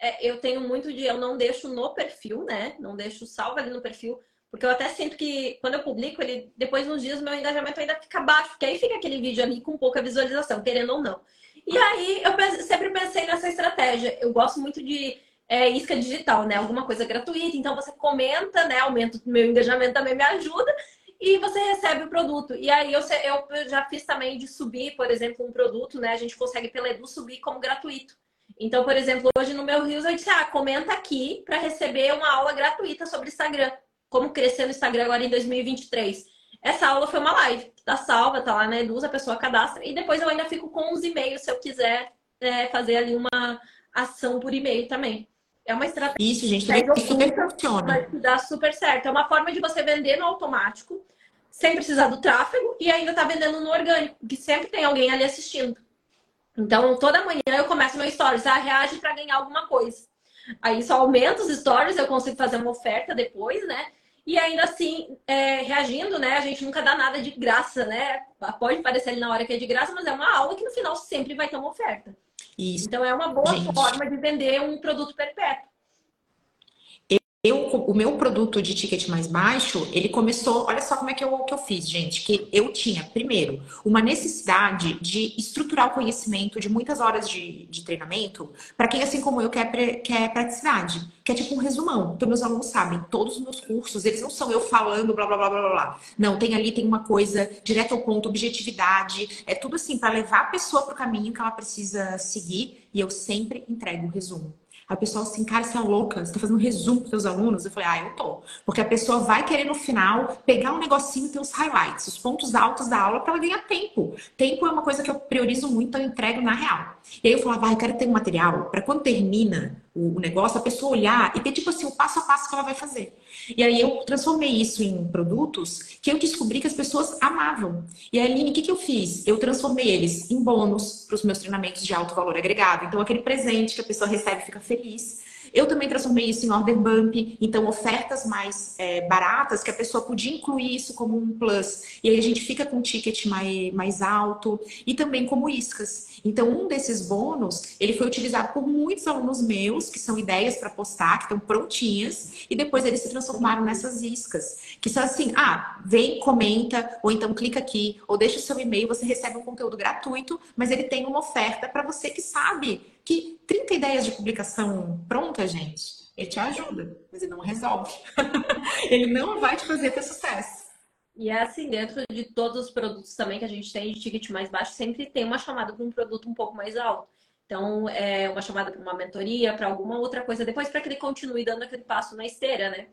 É, eu tenho muito de eu não deixo no perfil, né? Não deixo salvo ali no perfil. Porque eu até sinto que quando eu publico, ele depois nos dias meu engajamento ainda fica baixo, porque aí fica aquele vídeo ali com pouca visualização, querendo ou não. E aí eu sempre pensei nessa estratégia. Eu gosto muito de é, isca digital, né? Alguma coisa gratuita. Então você comenta, né? Aumenta o meu engajamento também me ajuda e você recebe o produto. E aí eu, eu já fiz também de subir, por exemplo, um produto, né? A gente consegue pela Edu subir como gratuito. Então, por exemplo, hoje no meu Reels eu disse, ah, comenta aqui para receber uma aula gratuita sobre Instagram. Como crescer no Instagram agora em 2023. Essa aula foi uma live, tá salva, tá lá na Eduz, a pessoa cadastra. E depois eu ainda fico com os e-mails se eu quiser é, fazer ali uma ação por e-mail também. É uma estratégia. Isso, gente, também super funciona. Vai dar super certo. É uma forma de você vender no automático, sem precisar do tráfego, e ainda tá vendendo no orgânico, que sempre tem alguém ali assistindo. Então, toda manhã eu começo meu stories, ah, reage para ganhar alguma coisa. Aí só aumenta os stories, eu consigo fazer uma oferta depois, né? E ainda assim, é, reagindo, né? A gente nunca dá nada de graça, né? Pode parecer ali na hora que é de graça, mas é uma aula que no final sempre vai ter uma oferta. Isso. Então é uma boa gente. forma de vender um produto perpétuo. Eu, o meu produto de ticket mais baixo, ele começou. Olha só como é que eu, que eu fiz, gente. Que eu tinha, primeiro, uma necessidade de estruturar o conhecimento de muitas horas de, de treinamento para quem, assim como eu, quer, quer praticidade. Que é tipo um resumão. Então, meus alunos sabem, todos os meus cursos, eles não são eu falando blá blá blá blá blá. Não, tem ali, tem uma coisa direto ao ponto, objetividade. É tudo assim, para levar a pessoa para o caminho que ela precisa seguir. E eu sempre entrego o resumo. A pessoa assim, cara, você é louca, você tá fazendo um resumo para seus alunos? Eu falei, ah, eu tô. Porque a pessoa vai querer no final pegar um negocinho e ter os highlights, os pontos altos da aula para ela ganhar tempo. Tempo é uma coisa que eu priorizo muito, então eu entrego na real. E aí eu falava, ah, eu quero ter um material para quando termina o negócio, a pessoa olhar e ter tipo assim o passo a passo que ela vai fazer. E aí eu transformei isso em produtos que eu descobri que as pessoas amavam. E aí, Aline, o que, que eu fiz? Eu transformei eles em bônus para os meus treinamentos de alto valor agregado. Então, aquele presente que a pessoa recebe fica feliz. Eu também transformei isso em order bump, então ofertas mais é, baratas que a pessoa podia incluir isso como um plus. E aí a gente fica com um ticket mais, mais alto e também como iscas. Então, um desses bônus, ele foi utilizado por muitos alunos meus, que são ideias para postar, que estão prontinhas, e depois eles se transformaram nessas iscas, que são assim, ah, vem, comenta, ou então clica aqui, ou deixa o seu e-mail, você recebe um conteúdo gratuito, mas ele tem uma oferta para você que sabe que 30 ideias de publicação pronta, gente, ele te ajuda, mas ele não resolve. ele não vai te fazer ter sucesso. E é assim, dentro de todos os produtos também que a gente tem de ticket mais baixo, sempre tem uma chamada para um produto um pouco mais alto. Então, é uma chamada para uma mentoria, para alguma outra coisa, depois para que ele continue dando aquele passo na esteira, né?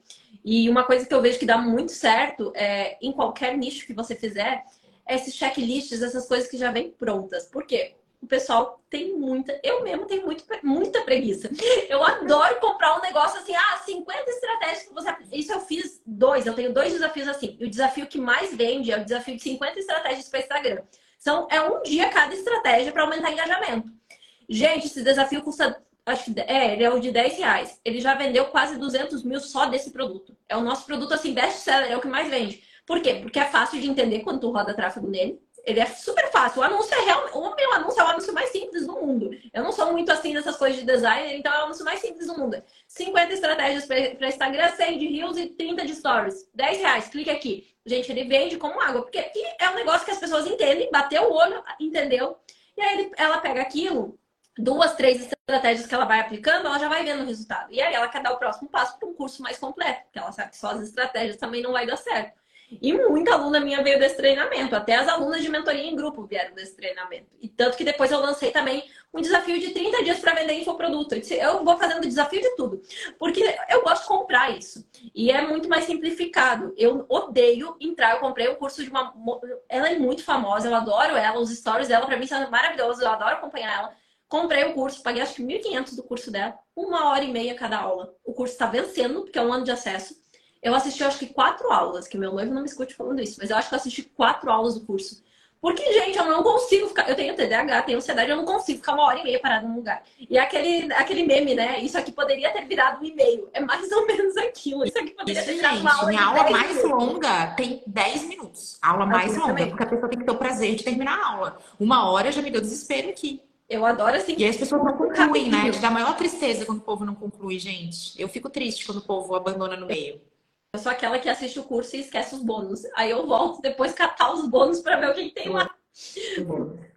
E uma coisa que eu vejo que dá muito certo é, em qualquer nicho que você fizer, é esses checklists, essas coisas que já vêm prontas. Por quê? O pessoal tem muita. Eu mesmo tenho muito, muita preguiça. Eu adoro comprar um negócio assim, ah, 50 estratégias que você. Isso eu fiz dois, eu tenho dois desafios assim. E o desafio que mais vende é o desafio de 50 estratégias para Instagram. São, é um dia cada estratégia para aumentar engajamento. Gente, esse desafio custa. Acho que é, ele é o de 10 reais. Ele já vendeu quase 200 mil só desse produto. É o nosso produto, assim, best seller, é o que mais vende. Por quê? Porque é fácil de entender quando tu roda tráfego nele ele é super fácil. O anúncio é real. O meu anúncio é o anúncio mais simples do mundo. Eu não sou muito assim nessas coisas de design, então é o anúncio mais simples do mundo. 50 estratégias para Instagram, 100 de Reels e 30 de Stories. 10 reais, clique aqui. Gente, ele vende como água, porque é um negócio que as pessoas entendem, bateu o olho, entendeu? E aí ele, ela pega aquilo, duas, três estratégias que ela vai aplicando, ela já vai vendo o resultado. E aí ela quer dar o próximo passo para um curso mais completo, porque ela sabe que só as estratégias também não vai dar certo. E muita aluna minha veio desse treinamento, até as alunas de mentoria em grupo vieram desse treinamento. E tanto que depois eu lancei também um desafio de 30 dias para vender infoproduto. Eu, disse, eu vou fazendo desafio de tudo, porque eu gosto de comprar isso. E é muito mais simplificado. Eu odeio entrar, eu comprei o um curso de uma. Ela é muito famosa, eu adoro ela, os stories dela para mim são maravilhosos, eu adoro acompanhar ela. Comprei o curso, paguei acho que 1.500 do curso dela, uma hora e meia cada aula. O curso está vencendo, porque é um ano de acesso. Eu assisti, acho que quatro aulas, que meu noivo não me escute falando isso, mas eu acho que eu assisti quatro aulas do curso. Porque, gente, eu não consigo ficar. Eu tenho TDAH, tenho ansiedade, eu não consigo ficar uma hora e meia parada num lugar. E é aquele, aquele meme, né? Isso aqui poderia ter virado um e-mail. É mais ou menos aquilo. Isso aqui poderia ter virado uma aula. Minha aula mais minutos. longa tem 10 minutos. A aula mais longa, também. porque a pessoa tem que ter o prazer de terminar a aula. Uma hora já me deu desespero aqui. Eu adoro assim. E as pessoas não concluem, né? Dá maior tristeza quando o povo não conclui, gente. Eu fico triste quando o povo abandona no meio. Eu sou aquela que assiste o curso e esquece os bônus. Aí eu volto depois catar os bônus para ver o que tem lá.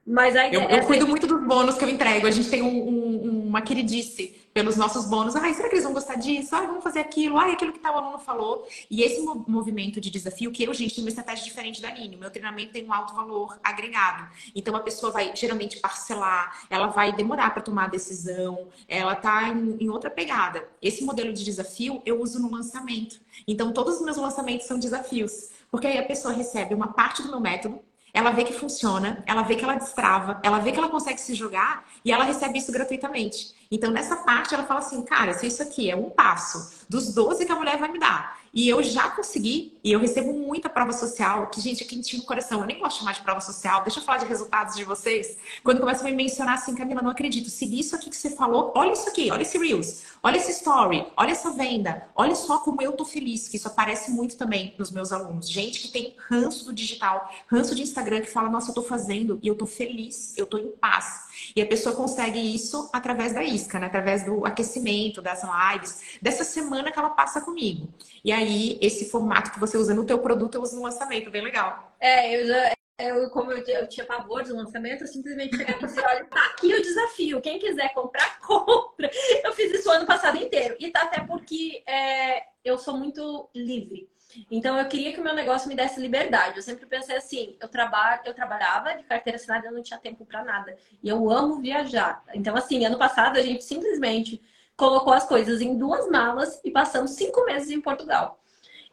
Mas aí eu, eu é cuido muito dos bônus que eu entrego. A gente tem um, um, uma queridice pelos nossos bônus. Ai, será que eles vão gostar disso? Ai, vamos fazer aquilo. Ai, aquilo que tal aluno falou. E esse movimento de desafio, que eu, gente, tenho uma estratégia diferente da Aline. O meu treinamento tem um alto valor agregado. Então, a pessoa vai geralmente parcelar, ela vai demorar para tomar a decisão, ela tá em, em outra pegada. Esse modelo de desafio eu uso no lançamento. Então, todos os meus lançamentos são desafios. Porque aí a pessoa recebe uma parte do meu método, ela vê que funciona, ela vê que ela destrava, ela vê que ela consegue se jogar e ela recebe isso gratuitamente. Então, nessa parte, ela fala assim: cara, se isso aqui é um passo dos 12 que a mulher vai me dar, e eu já consegui, e eu recebo muita prova social, que, gente, é quentinho no coração. Eu nem gosto de mais de prova social. Deixa eu falar de resultados de vocês. Quando começam a me mencionar assim, Camila, não acredito. Segui isso aqui que você falou, olha isso aqui, olha esse Reels, olha esse story, olha essa venda, olha só como eu tô feliz, que isso aparece muito também nos meus alunos. Gente que tem ranço do digital, ranço de Instagram, que fala, nossa, eu tô fazendo e eu tô feliz, eu tô em paz. E a pessoa consegue isso através da isca, né? através do aquecimento, das lives, dessa semana que ela passa comigo. E aí, esse formato que você usa no teu produto, eu uso no lançamento, bem legal. É, eu eu, como eu, eu, tinha pavor de lançamento, eu simplesmente cheguei e olha, tá aqui o desafio. Quem quiser comprar, compra. Eu fiz isso o ano passado inteiro. E tá até porque é, eu sou muito livre. Então eu queria que o meu negócio me desse liberdade. Eu sempre pensei assim, eu trabalho, eu trabalhava de carteira assinada, eu não tinha tempo para nada. E eu amo viajar. Então assim, ano passado a gente simplesmente colocou as coisas em duas malas e passamos cinco meses em Portugal.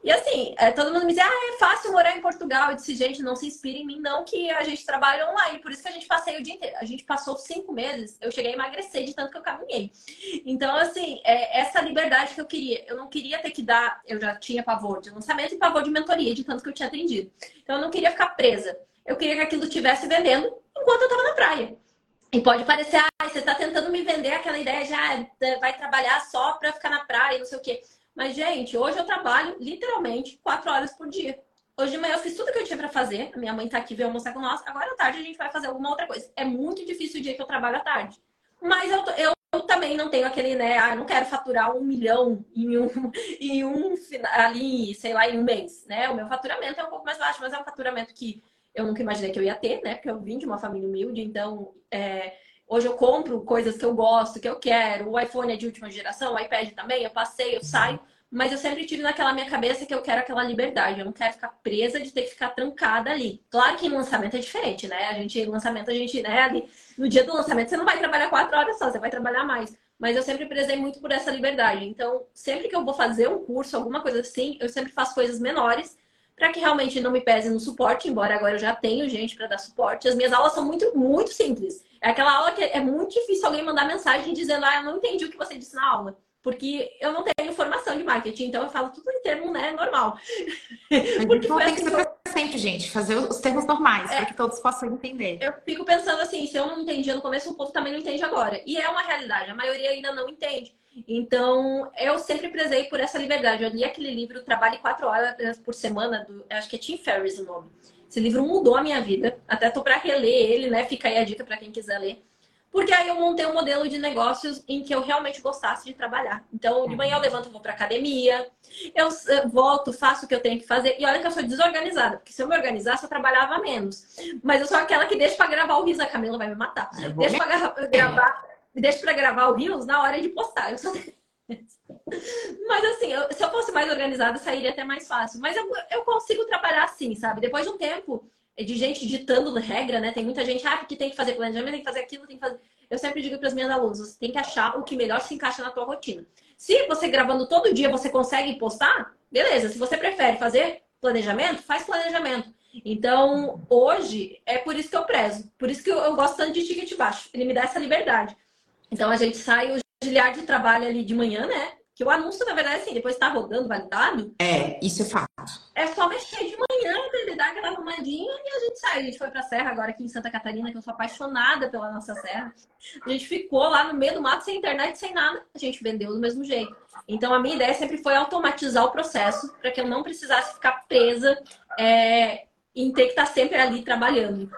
E assim, é, todo mundo me dizia, ah, é fácil morar em Portugal. Eu disse, gente, não se inspire em mim, não, que a gente trabalha online. Por isso que a gente passei o dia inteiro. A gente passou cinco meses, eu cheguei a emagrecer de tanto que eu caminhei. Então, assim, é essa liberdade que eu queria. Eu não queria ter que dar, eu já tinha pavor de lançamento e pavor de mentoria, de tanto que eu tinha atendido. Então, eu não queria ficar presa. Eu queria que aquilo estivesse vendendo enquanto eu estava na praia. E pode parecer, ah, você está tentando me vender aquela ideia de, ah, vai trabalhar só para ficar na praia, não sei o quê. Mas, gente, hoje eu trabalho literalmente quatro horas por dia. Hoje de manhã eu fiz tudo que eu tinha para fazer. A minha mãe tá aqui, veio almoçar com nós. Agora à tarde a gente vai fazer alguma outra coisa. É muito difícil o dia que eu trabalho à tarde. Mas eu, eu, eu também não tenho aquele, né? Ah, não quero faturar um milhão em um, em um ali, sei lá, em um mês, né? O meu faturamento é um pouco mais baixo, mas é um faturamento que eu nunca imaginei que eu ia ter, né? Porque eu vim de uma família humilde, então é, Hoje eu compro coisas que eu gosto, que eu quero. O iPhone é de última geração, o iPad também, eu passei, eu saio. Mas eu sempre tive naquela minha cabeça que eu quero aquela liberdade. Eu não quero ficar presa de ter que ficar trancada ali. Claro que em lançamento é diferente, né? A gente, lançamento, a gente, né, ali, no dia do lançamento, você não vai trabalhar quatro horas só, você vai trabalhar mais. Mas eu sempre prezei muito por essa liberdade. Então, sempre que eu vou fazer um curso, alguma coisa assim, eu sempre faço coisas menores para que realmente não me pese no suporte, embora agora eu já tenho gente para dar suporte. As minhas aulas são muito, muito simples. É aquela aula que é muito difícil alguém mandar mensagem dizendo, ah, eu não entendi o que você disse na aula. Porque eu não tenho formação de marketing, então eu falo tudo em termo né, normal. Porque então, tem assim que ser sempre, gente, fazer os termos normais, é, para que todos possam entender. Eu fico pensando assim, se eu não entendi no começo, o povo também não entende agora. E é uma realidade, a maioria ainda não entende. Então, eu sempre prezei por essa liberdade. Eu li aquele livro Trabalhe Quatro Horas por Semana, do, acho que é Tim Ferriss o nome. Esse livro mudou a minha vida. Até tô para reler ele, né? Fica aí a dica para quem quiser ler. Porque aí eu montei um modelo de negócios em que eu realmente gostasse de trabalhar. Então, de manhã eu levanto, vou para academia, eu volto, faço o que eu tenho que fazer. E olha que eu sou desorganizada, porque se eu me organizasse, eu trabalhava menos. Mas eu sou aquela que deixa para gravar o riso. A Camila vai me matar. Deixa para gravar, deixa para gravar o rios na hora de postar. Eu sou mas assim, eu, se eu fosse mais organizada, sairia até mais fácil. Mas eu, eu consigo trabalhar assim, sabe? Depois de um tempo de gente ditando regra, né? Tem muita gente, ah, que tem que fazer planejamento, tem que fazer aquilo, tem que fazer. Eu sempre digo para as minhas alunas, você tem que achar o que melhor se encaixa na tua rotina. Se você gravando todo dia você consegue postar, beleza. Se você prefere fazer planejamento, faz planejamento. Então, hoje, é por isso que eu prezo. Por isso que eu, eu gosto tanto de ticket baixo. Ele me dá essa liberdade. Então, a gente sai, o Giliard trabalha ali de manhã, né? Que o anúncio, na verdade, assim, depois está rodando, validado. É, isso é fato. É só mexer de manhã ele dar aquela arrumadinha e a gente sai. A gente foi pra Serra agora aqui em Santa Catarina, que eu sou apaixonada pela nossa serra. A gente ficou lá no meio do mato, sem internet, sem nada. A gente vendeu do mesmo jeito. Então, a minha ideia sempre foi automatizar o processo para que eu não precisasse ficar presa é, em ter que estar tá sempre ali trabalhando.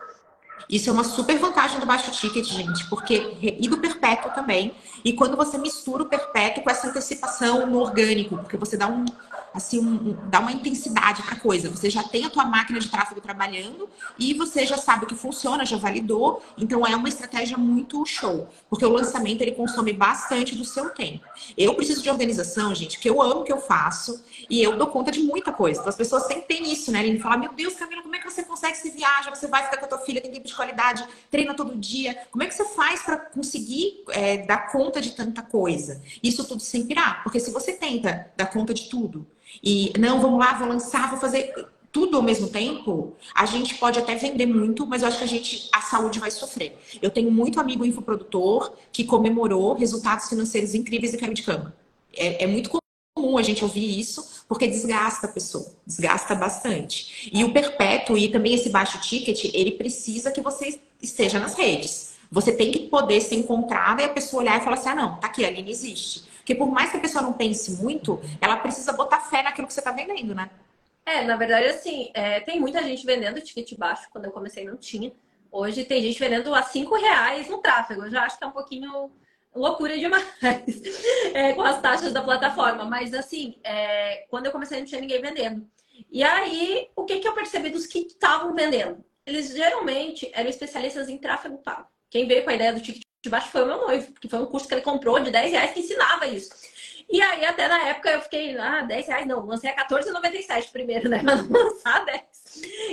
Isso é uma super vantagem do baixo ticket, gente, porque e do perpétuo também. E quando você mistura o perpétuo com essa antecipação no orgânico, porque você dá um, assim, um, dá uma intensidade para coisa. Você já tem a tua máquina de tráfego trabalhando e você já sabe o que funciona, já validou. Então é uma estratégia muito show, porque o lançamento ele consome bastante do seu tempo. Eu preciso de organização, gente, porque eu amo o que eu faço e eu dou conta de muita coisa. Então, as pessoas sempre têm isso, né? Ele fala: "Meu Deus, Camila, como é que você consegue se viaja, você vai ficar com a tua filha, tem tempo de qualidade, treina todo dia. Como é que você faz para conseguir é, dar conta de tanta coisa? Isso tudo sem pirar, porque se você tenta dar conta de tudo e não, vamos lá, vou lançar, vou fazer tudo ao mesmo tempo, a gente pode até vender muito, mas eu acho que a gente, a saúde vai sofrer. Eu tenho muito amigo infoprodutor que comemorou resultados financeiros incríveis e caiu de cama. É, é muito comum a gente ouvir isso, porque desgasta a pessoa, desgasta bastante. E o perpétuo e também esse baixo ticket, ele precisa que você esteja nas redes. Você tem que poder ser encontrada e a pessoa olhar e falar assim: ah, não, tá aqui, a Aline existe. Porque por mais que a pessoa não pense muito, ela precisa botar fé naquilo que você está vendendo, né? É, na verdade, assim, é, tem muita gente vendendo ticket baixo. Quando eu comecei, não tinha. Hoje tem gente vendendo a cinco reais no tráfego. Eu já acho que é um pouquinho loucura demais é, com as taxas da plataforma. Mas, assim, é, quando eu comecei, não tinha ninguém vendendo. E aí, o que, que eu percebi dos que estavam vendendo? Eles geralmente eram especialistas em tráfego pago. Quem veio com a ideia do ticket de baixo foi o meu noivo, porque foi um curso que ele comprou de 10 reais que ensinava isso. E aí, até na época, eu fiquei, ah, 10 reais não, lancei a 14,97 primeiro, né? Mas não lançar 10.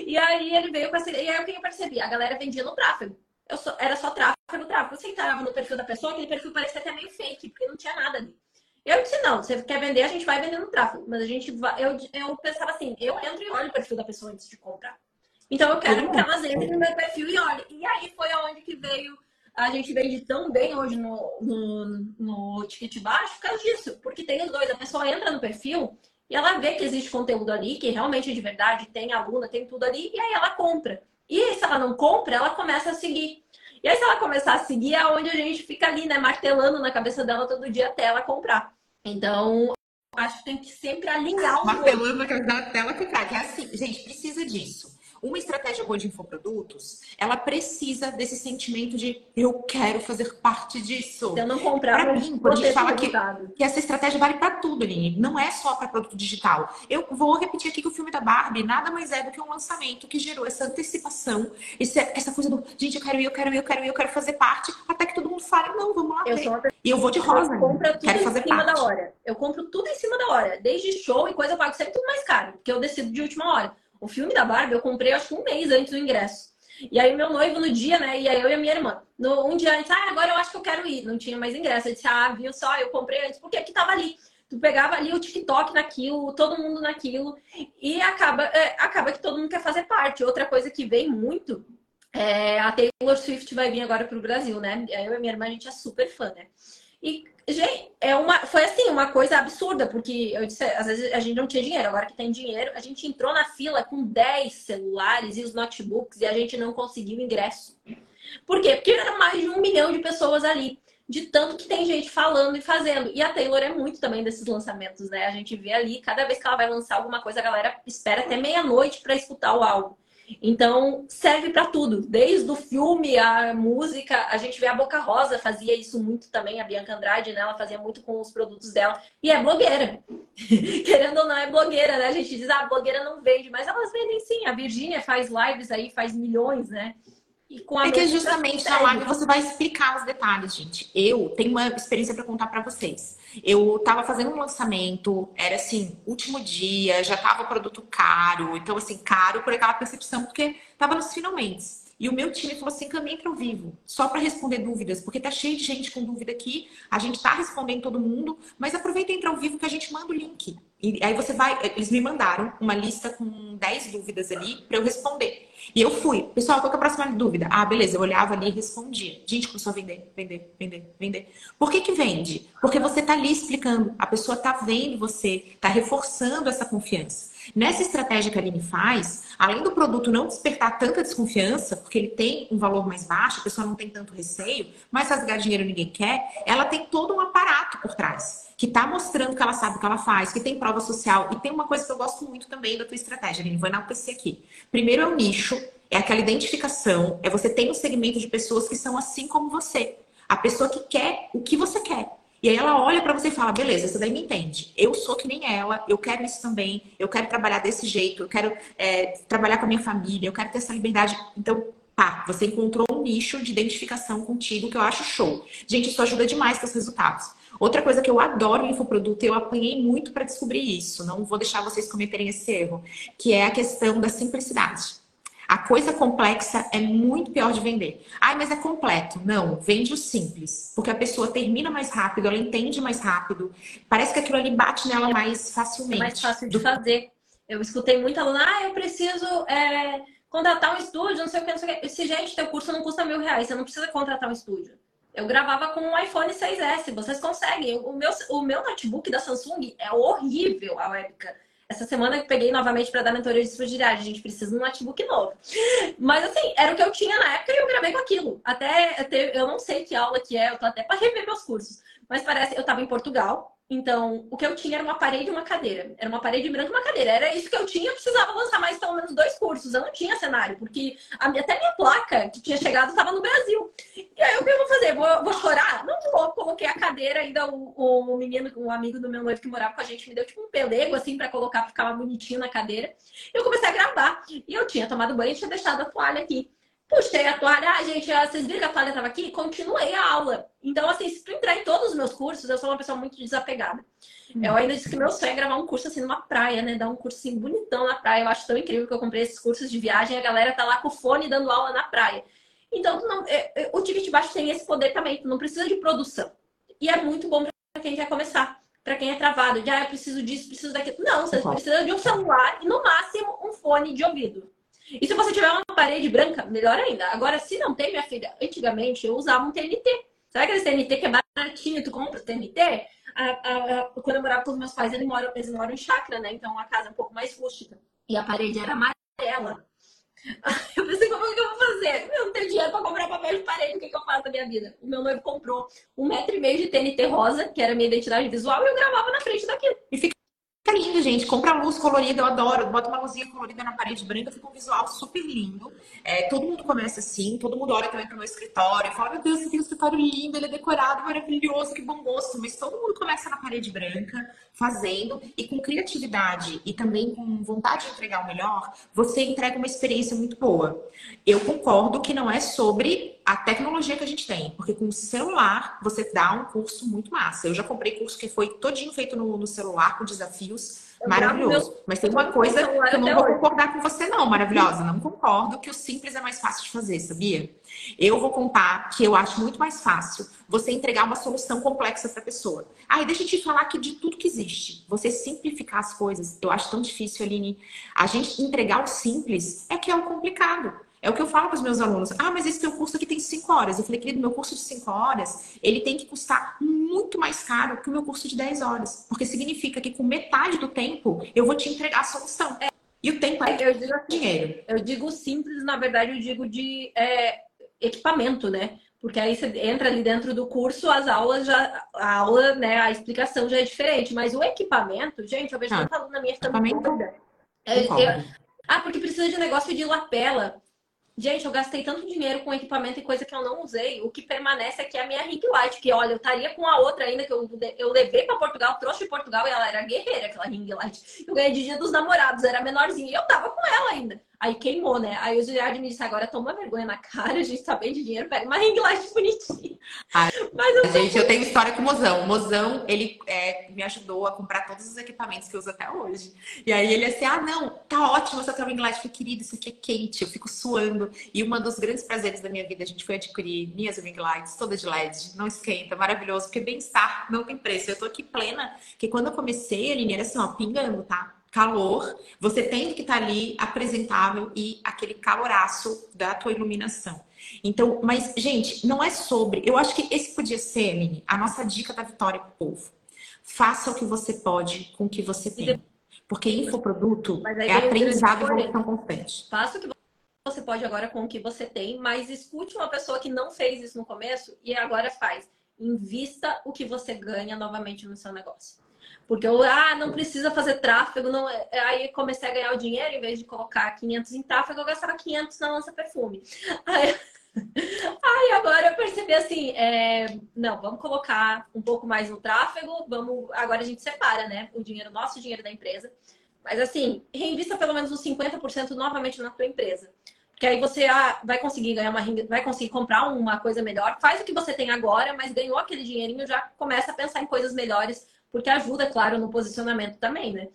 E aí ele veio com essa. E aí o que eu percebi? A galera vendia no tráfego. Eu só, era só tráfego, tráfego. Você entrava no perfil da pessoa, aquele perfil parecia até meio fake, porque não tinha nada ali. Eu disse, não, você quer vender, a gente vai vender no tráfego. Mas a gente vai. Eu, eu pensava assim, eu entro e olho o perfil da pessoa antes de comprar. Então eu quero que elas entrem no meu perfil e olhem. E aí foi aonde que veio a gente vende tão bem hoje no, no, no ticket baixo por causa disso. Porque tem os dois. A pessoa entra no perfil e ela vê que existe conteúdo ali, que realmente é de verdade, tem aluna, tem tudo ali, e aí ela compra. E se ela não compra, ela começa a seguir. E aí, se ela começar a seguir, é onde a gente fica ali, né, martelando na cabeça dela todo dia até ela comprar. Então, acho que tem que sempre alinhar o. Martelando na cabeça dela até ela comprar. Que é assim, gente, precisa disso. Uma estratégia boa de infoprodutos, ela precisa desse sentimento de eu quero fazer parte disso. Se eu não comprar, pra mim, quando a gente fala que, que, essa estratégia vale para tudo, Aline. Não é só para produto digital. Eu vou repetir aqui que o filme da Barbie nada mais é do que um lançamento que gerou essa antecipação, esse, essa coisa do gente, eu quero ir, eu quero ir, eu quero ir, eu quero fazer parte, até que todo mundo fale, não, vamos lá. Eu ver. Uma... E eu vou de rosa. Eu compro tudo quero fazer em cima parte. da hora. Eu compro tudo em cima da hora. Desde show e coisa, eu pago sempre tudo mais caro, porque eu decido de última hora. O filme da Barbie eu comprei acho que um mês antes do ingresso. E aí meu noivo no dia, né? E aí eu e a minha irmã. No, um dia antes, ah, agora eu acho que eu quero ir. Não tinha mais ingresso. Eu disse, ah, viu só, eu comprei antes, porque aqui tava ali. Tu pegava ali o TikTok naquilo, todo mundo naquilo, e acaba, é, acaba que todo mundo quer fazer parte. Outra coisa que vem muito é a Taylor Swift vai vir agora pro Brasil, né? Eu e minha irmã, a gente é super fã, né? E, gente, é uma, foi assim, uma coisa absurda, porque eu disse, às vezes a gente não tinha dinheiro, agora que tem dinheiro, a gente entrou na fila com 10 celulares e os notebooks e a gente não conseguiu ingresso. Por quê? Porque eram mais de um milhão de pessoas ali. De tanto que tem gente falando e fazendo. E a Taylor é muito também desses lançamentos, né? A gente vê ali, cada vez que ela vai lançar alguma coisa, a galera espera até meia-noite para escutar o álbum. Então, serve para tudo, desde o filme, a música. A gente vê a Boca Rosa fazia isso muito também, a Bianca Andrade, né? Ela fazia muito com os produtos dela. E é blogueira. Querendo ou não, é blogueira, né? A gente diz, ah, a blogueira não vende, mas elas vendem sim. A Virgínia faz lives aí, faz milhões, né? E com a é que justamente na live você vai explicar os detalhes, gente. Eu tenho uma experiência para contar para vocês. Eu estava fazendo um lançamento, era assim, último dia, já estava produto caro, então assim, caro por aquela percepção, porque estava nos finalmente. E o meu time falou assim: caminhe para o vivo, só para responder dúvidas, porque tá cheio de gente com dúvida aqui, a gente tá respondendo todo mundo, mas aproveita e entra ao vivo que a gente manda o link. E aí você vai, eles me mandaram uma lista com 10 dúvidas ali para eu responder. E eu fui. Pessoal, qual é a próxima dúvida? Ah, beleza. Eu olhava ali e respondia. Gente, começou a vender, vender, vender, vender. Por que que vende? Porque você tá ali explicando. A pessoa tá vendo você, tá reforçando essa confiança. Nessa estratégia que a Aline faz, além do produto não despertar tanta desconfiança, porque ele tem um valor mais baixo, a pessoa não tem tanto receio, mas rasgar dinheiro ninguém quer, ela tem todo um aparato por trás que está mostrando que ela sabe o que ela faz, que tem prova social. E tem uma coisa que eu gosto muito também da tua estratégia, Aline, vou enaltecer aqui. Primeiro é o nicho, é aquela identificação, é você ter um segmento de pessoas que são assim como você. A pessoa que quer o que você quer. E aí ela olha para você e fala: beleza, essa daí me entende. Eu sou que nem ela, eu quero isso também, eu quero trabalhar desse jeito, eu quero é, trabalhar com a minha família, eu quero ter essa liberdade. Então, pá, você encontrou um nicho de identificação contigo que eu acho show. Gente, isso ajuda demais com os resultados. Outra coisa que eu adoro em infoproduto, eu apanhei muito para descobrir isso, não vou deixar vocês cometerem esse erro, que é a questão da simplicidade. A coisa complexa é muito pior de vender. Ai, mas é completo. Não, vende o simples. Porque a pessoa termina mais rápido, ela entende mais rápido. Parece que aquilo ali bate nela mais facilmente. É mais fácil de fazer. Eu escutei muita aluna, ah, eu preciso é, contratar um estúdio, não sei o que, não sei o que. Se, gente, teu curso não custa mil reais, você não precisa contratar um estúdio. Eu gravava com um iPhone 6S, vocês conseguem. O meu, o meu notebook da Samsung é horrível, a webcam. Essa semana eu peguei novamente para dar mentoria de fragilidade. A gente precisa de um notebook novo. Mas assim, era o que eu tinha na época e eu gravei com aquilo. Até eu não sei que aula que é, eu tô até para rever meus cursos. Mas parece, eu estava em Portugal, então, o que eu tinha era uma parede e uma cadeira. Era uma parede branca e uma cadeira. Era isso que eu tinha. Eu precisava lançar mais pelo menos dois cursos. Eu não tinha cenário, porque a minha, até minha placa que tinha chegado estava no Brasil. E aí, o que eu vou fazer? Vou, vou chorar? Não vou. Coloquei a cadeira ainda. O, o, menino, um amigo do meu noivo que morava com a gente, me deu tipo um pelego assim para colocar, mais bonitinho na cadeira. Eu comecei a gravar. E eu tinha tomado banho e tinha deixado a toalha aqui. Puxei a toalha, ah, gente, vocês viram que a toalha estava aqui? Continuei a aula. Então, assim, se tu entrar em todos os meus cursos, eu sou uma pessoa muito desapegada. Hum. Eu ainda disse que meu sonho é gravar um curso assim numa praia, né? Dar um curso assim bonitão na praia. Eu acho tão incrível que eu comprei esses cursos de viagem e a galera tá lá com o fone dando aula na praia. Então, não, é, é, o ticket baixo tem esse poder também, tu não precisa de produção. E é muito bom para quem quer começar. Para quem é travado, de ah, eu preciso disso, preciso daquilo. Não, você uhum. precisa de um celular e no máximo um fone de ouvido. E se você tiver uma parede branca, melhor ainda. Agora, se não tem, minha filha, antigamente eu usava um TNT. Sabe aquele TNT que é baratinho, tu compra o TNT? A, a, a, quando eu morava com os meus pais, eles moram, eles moram em chácara, né? Então a casa é um pouco mais rústica. E a parede era amarela. Eu pensei, como é que eu vou fazer? Eu não tenho dinheiro para comprar papel de parede, o que, que eu faço da minha vida? O meu noivo comprou um metro e meio de TNT rosa, que era a minha identidade visual, e eu gravava na frente daquilo. E fica lindo, gente. Compra luz colorida, eu adoro. Bota uma luzinha colorida na parede branca, fica um visual super lindo. É, todo mundo começa assim, todo mundo olha também pro meu escritório e fala: Meu Deus, você tem um escritório lindo, ele é decorado, maravilhoso, que bom gosto. Mas todo mundo começa na parede branca, fazendo, e com criatividade e também com vontade de entregar o melhor, você entrega uma experiência muito boa. Eu concordo que não é sobre a tecnologia que a gente tem, porque com o celular você dá um curso muito massa. Eu já comprei curso que foi todinho feito no, no celular, com desafios Maravilhoso. Mas tem uma coisa que eu não vou concordar com você, não, maravilhosa. Não concordo que o simples é mais fácil de fazer, sabia? Eu vou contar que eu acho muito mais fácil você entregar uma solução complexa para a pessoa. Ah, e deixa eu te falar que de tudo que existe, você simplificar as coisas, eu acho tão difícil, Aline. A gente entregar o simples é que é o complicado. É o que eu falo para os meus alunos. Ah, mas esse teu curso aqui tem cinco horas. Eu falei, querido, meu curso de cinco horas, ele tem que custar muito mais caro que o meu curso de 10 horas. Porque significa que com metade do tempo eu vou te entregar a solução. É. E o tempo é eu digo, assim, dinheiro. Eu digo simples, na verdade, eu digo de é, equipamento, né? Porque aí você entra ali dentro do curso, as aulas já. A aula, né? A explicação já é diferente. Mas o equipamento, gente, eu vejo ah, muita aluna minha ficando dúvida. É, ah, porque precisa de negócio de lapela. Gente, eu gastei tanto dinheiro com equipamento e coisa que eu não usei. O que permanece aqui é a minha ring light, que olha, eu estaria com a outra ainda que eu, eu levei para Portugal, trouxe de Portugal e ela era guerreira, aquela ring light. Eu ganhei de dia dos namorados, era menorzinha e eu tava com ela ainda. Aí queimou, né? Aí o Giliard me disse, agora toma vergonha na cara, a gente tá bem de dinheiro, pega uma ring light bonitinha. Ai, Mas eu gente, eu tenho história com o Mozão. O Mozão, ele é, me ajudou a comprar todos os equipamentos que eu uso até hoje. E aí ele assim, ah, não, tá ótimo essa tua ring light. Eu falei, querido, isso aqui é quente, eu fico suando. E um dos grandes prazeres da minha vida, a gente foi adquirir minhas ring lights, todas de LED, não esquenta, maravilhoso, porque bem-estar não tem preço. Eu tô aqui plena, que quando eu comecei, a linha era assim, ó, pingando, tá? Calor, você tem que estar ali apresentável e aquele caloraço da tua iluminação. Então, mas, gente, não é sobre. Eu acho que esse podia ser, Aline, a nossa dica da vitória para o povo. Faça o que você pode com o que você tem. Porque infoproduto é aprendizado e evolução constante. Faça o que você pode agora com o que você tem, mas escute uma pessoa que não fez isso no começo e agora faz. Invista o que você ganha novamente no seu negócio. Porque eu, ah, não precisa fazer tráfego. Não... É, aí comecei a ganhar o dinheiro, em vez de colocar 500 em tráfego, eu gastava 500 na lança perfume. Aí, Aí agora eu percebi assim, é... não, vamos colocar um pouco mais no tráfego, vamos. Agora a gente separa, né? O dinheiro nosso o dinheiro da empresa. Mas assim, reinvista pelo menos uns 50% novamente na tua empresa. Porque aí você ah, vai conseguir ganhar uma vai conseguir comprar uma coisa melhor, faz o que você tem agora, mas ganhou aquele dinheirinho, já começa a pensar em coisas melhores, porque ajuda, claro, no posicionamento também, né?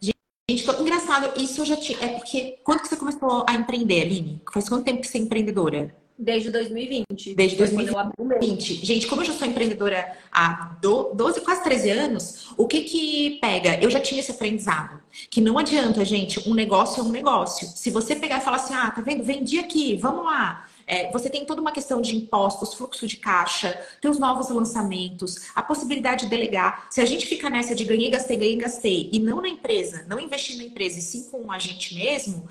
Gente, engraçado, isso eu já tinha. É porque quando que você começou a empreender, Aline? Faz quanto tempo que você é empreendedora? Desde 2020. Desde 2020. Gente, como eu já sou empreendedora há 12, quase 13 anos, o que que pega? Eu já tinha esse aprendizado. Que não adianta, gente, um negócio é um negócio. Se você pegar e falar assim, ah, tá vendo? Vendi aqui, vamos lá. É, você tem toda uma questão de impostos, fluxo de caixa, tem os novos lançamentos, a possibilidade de delegar. Se a gente fica nessa de ganhei, gastei, ganhei, gastei, e não na empresa, não investir na empresa, e sim com a gente mesmo,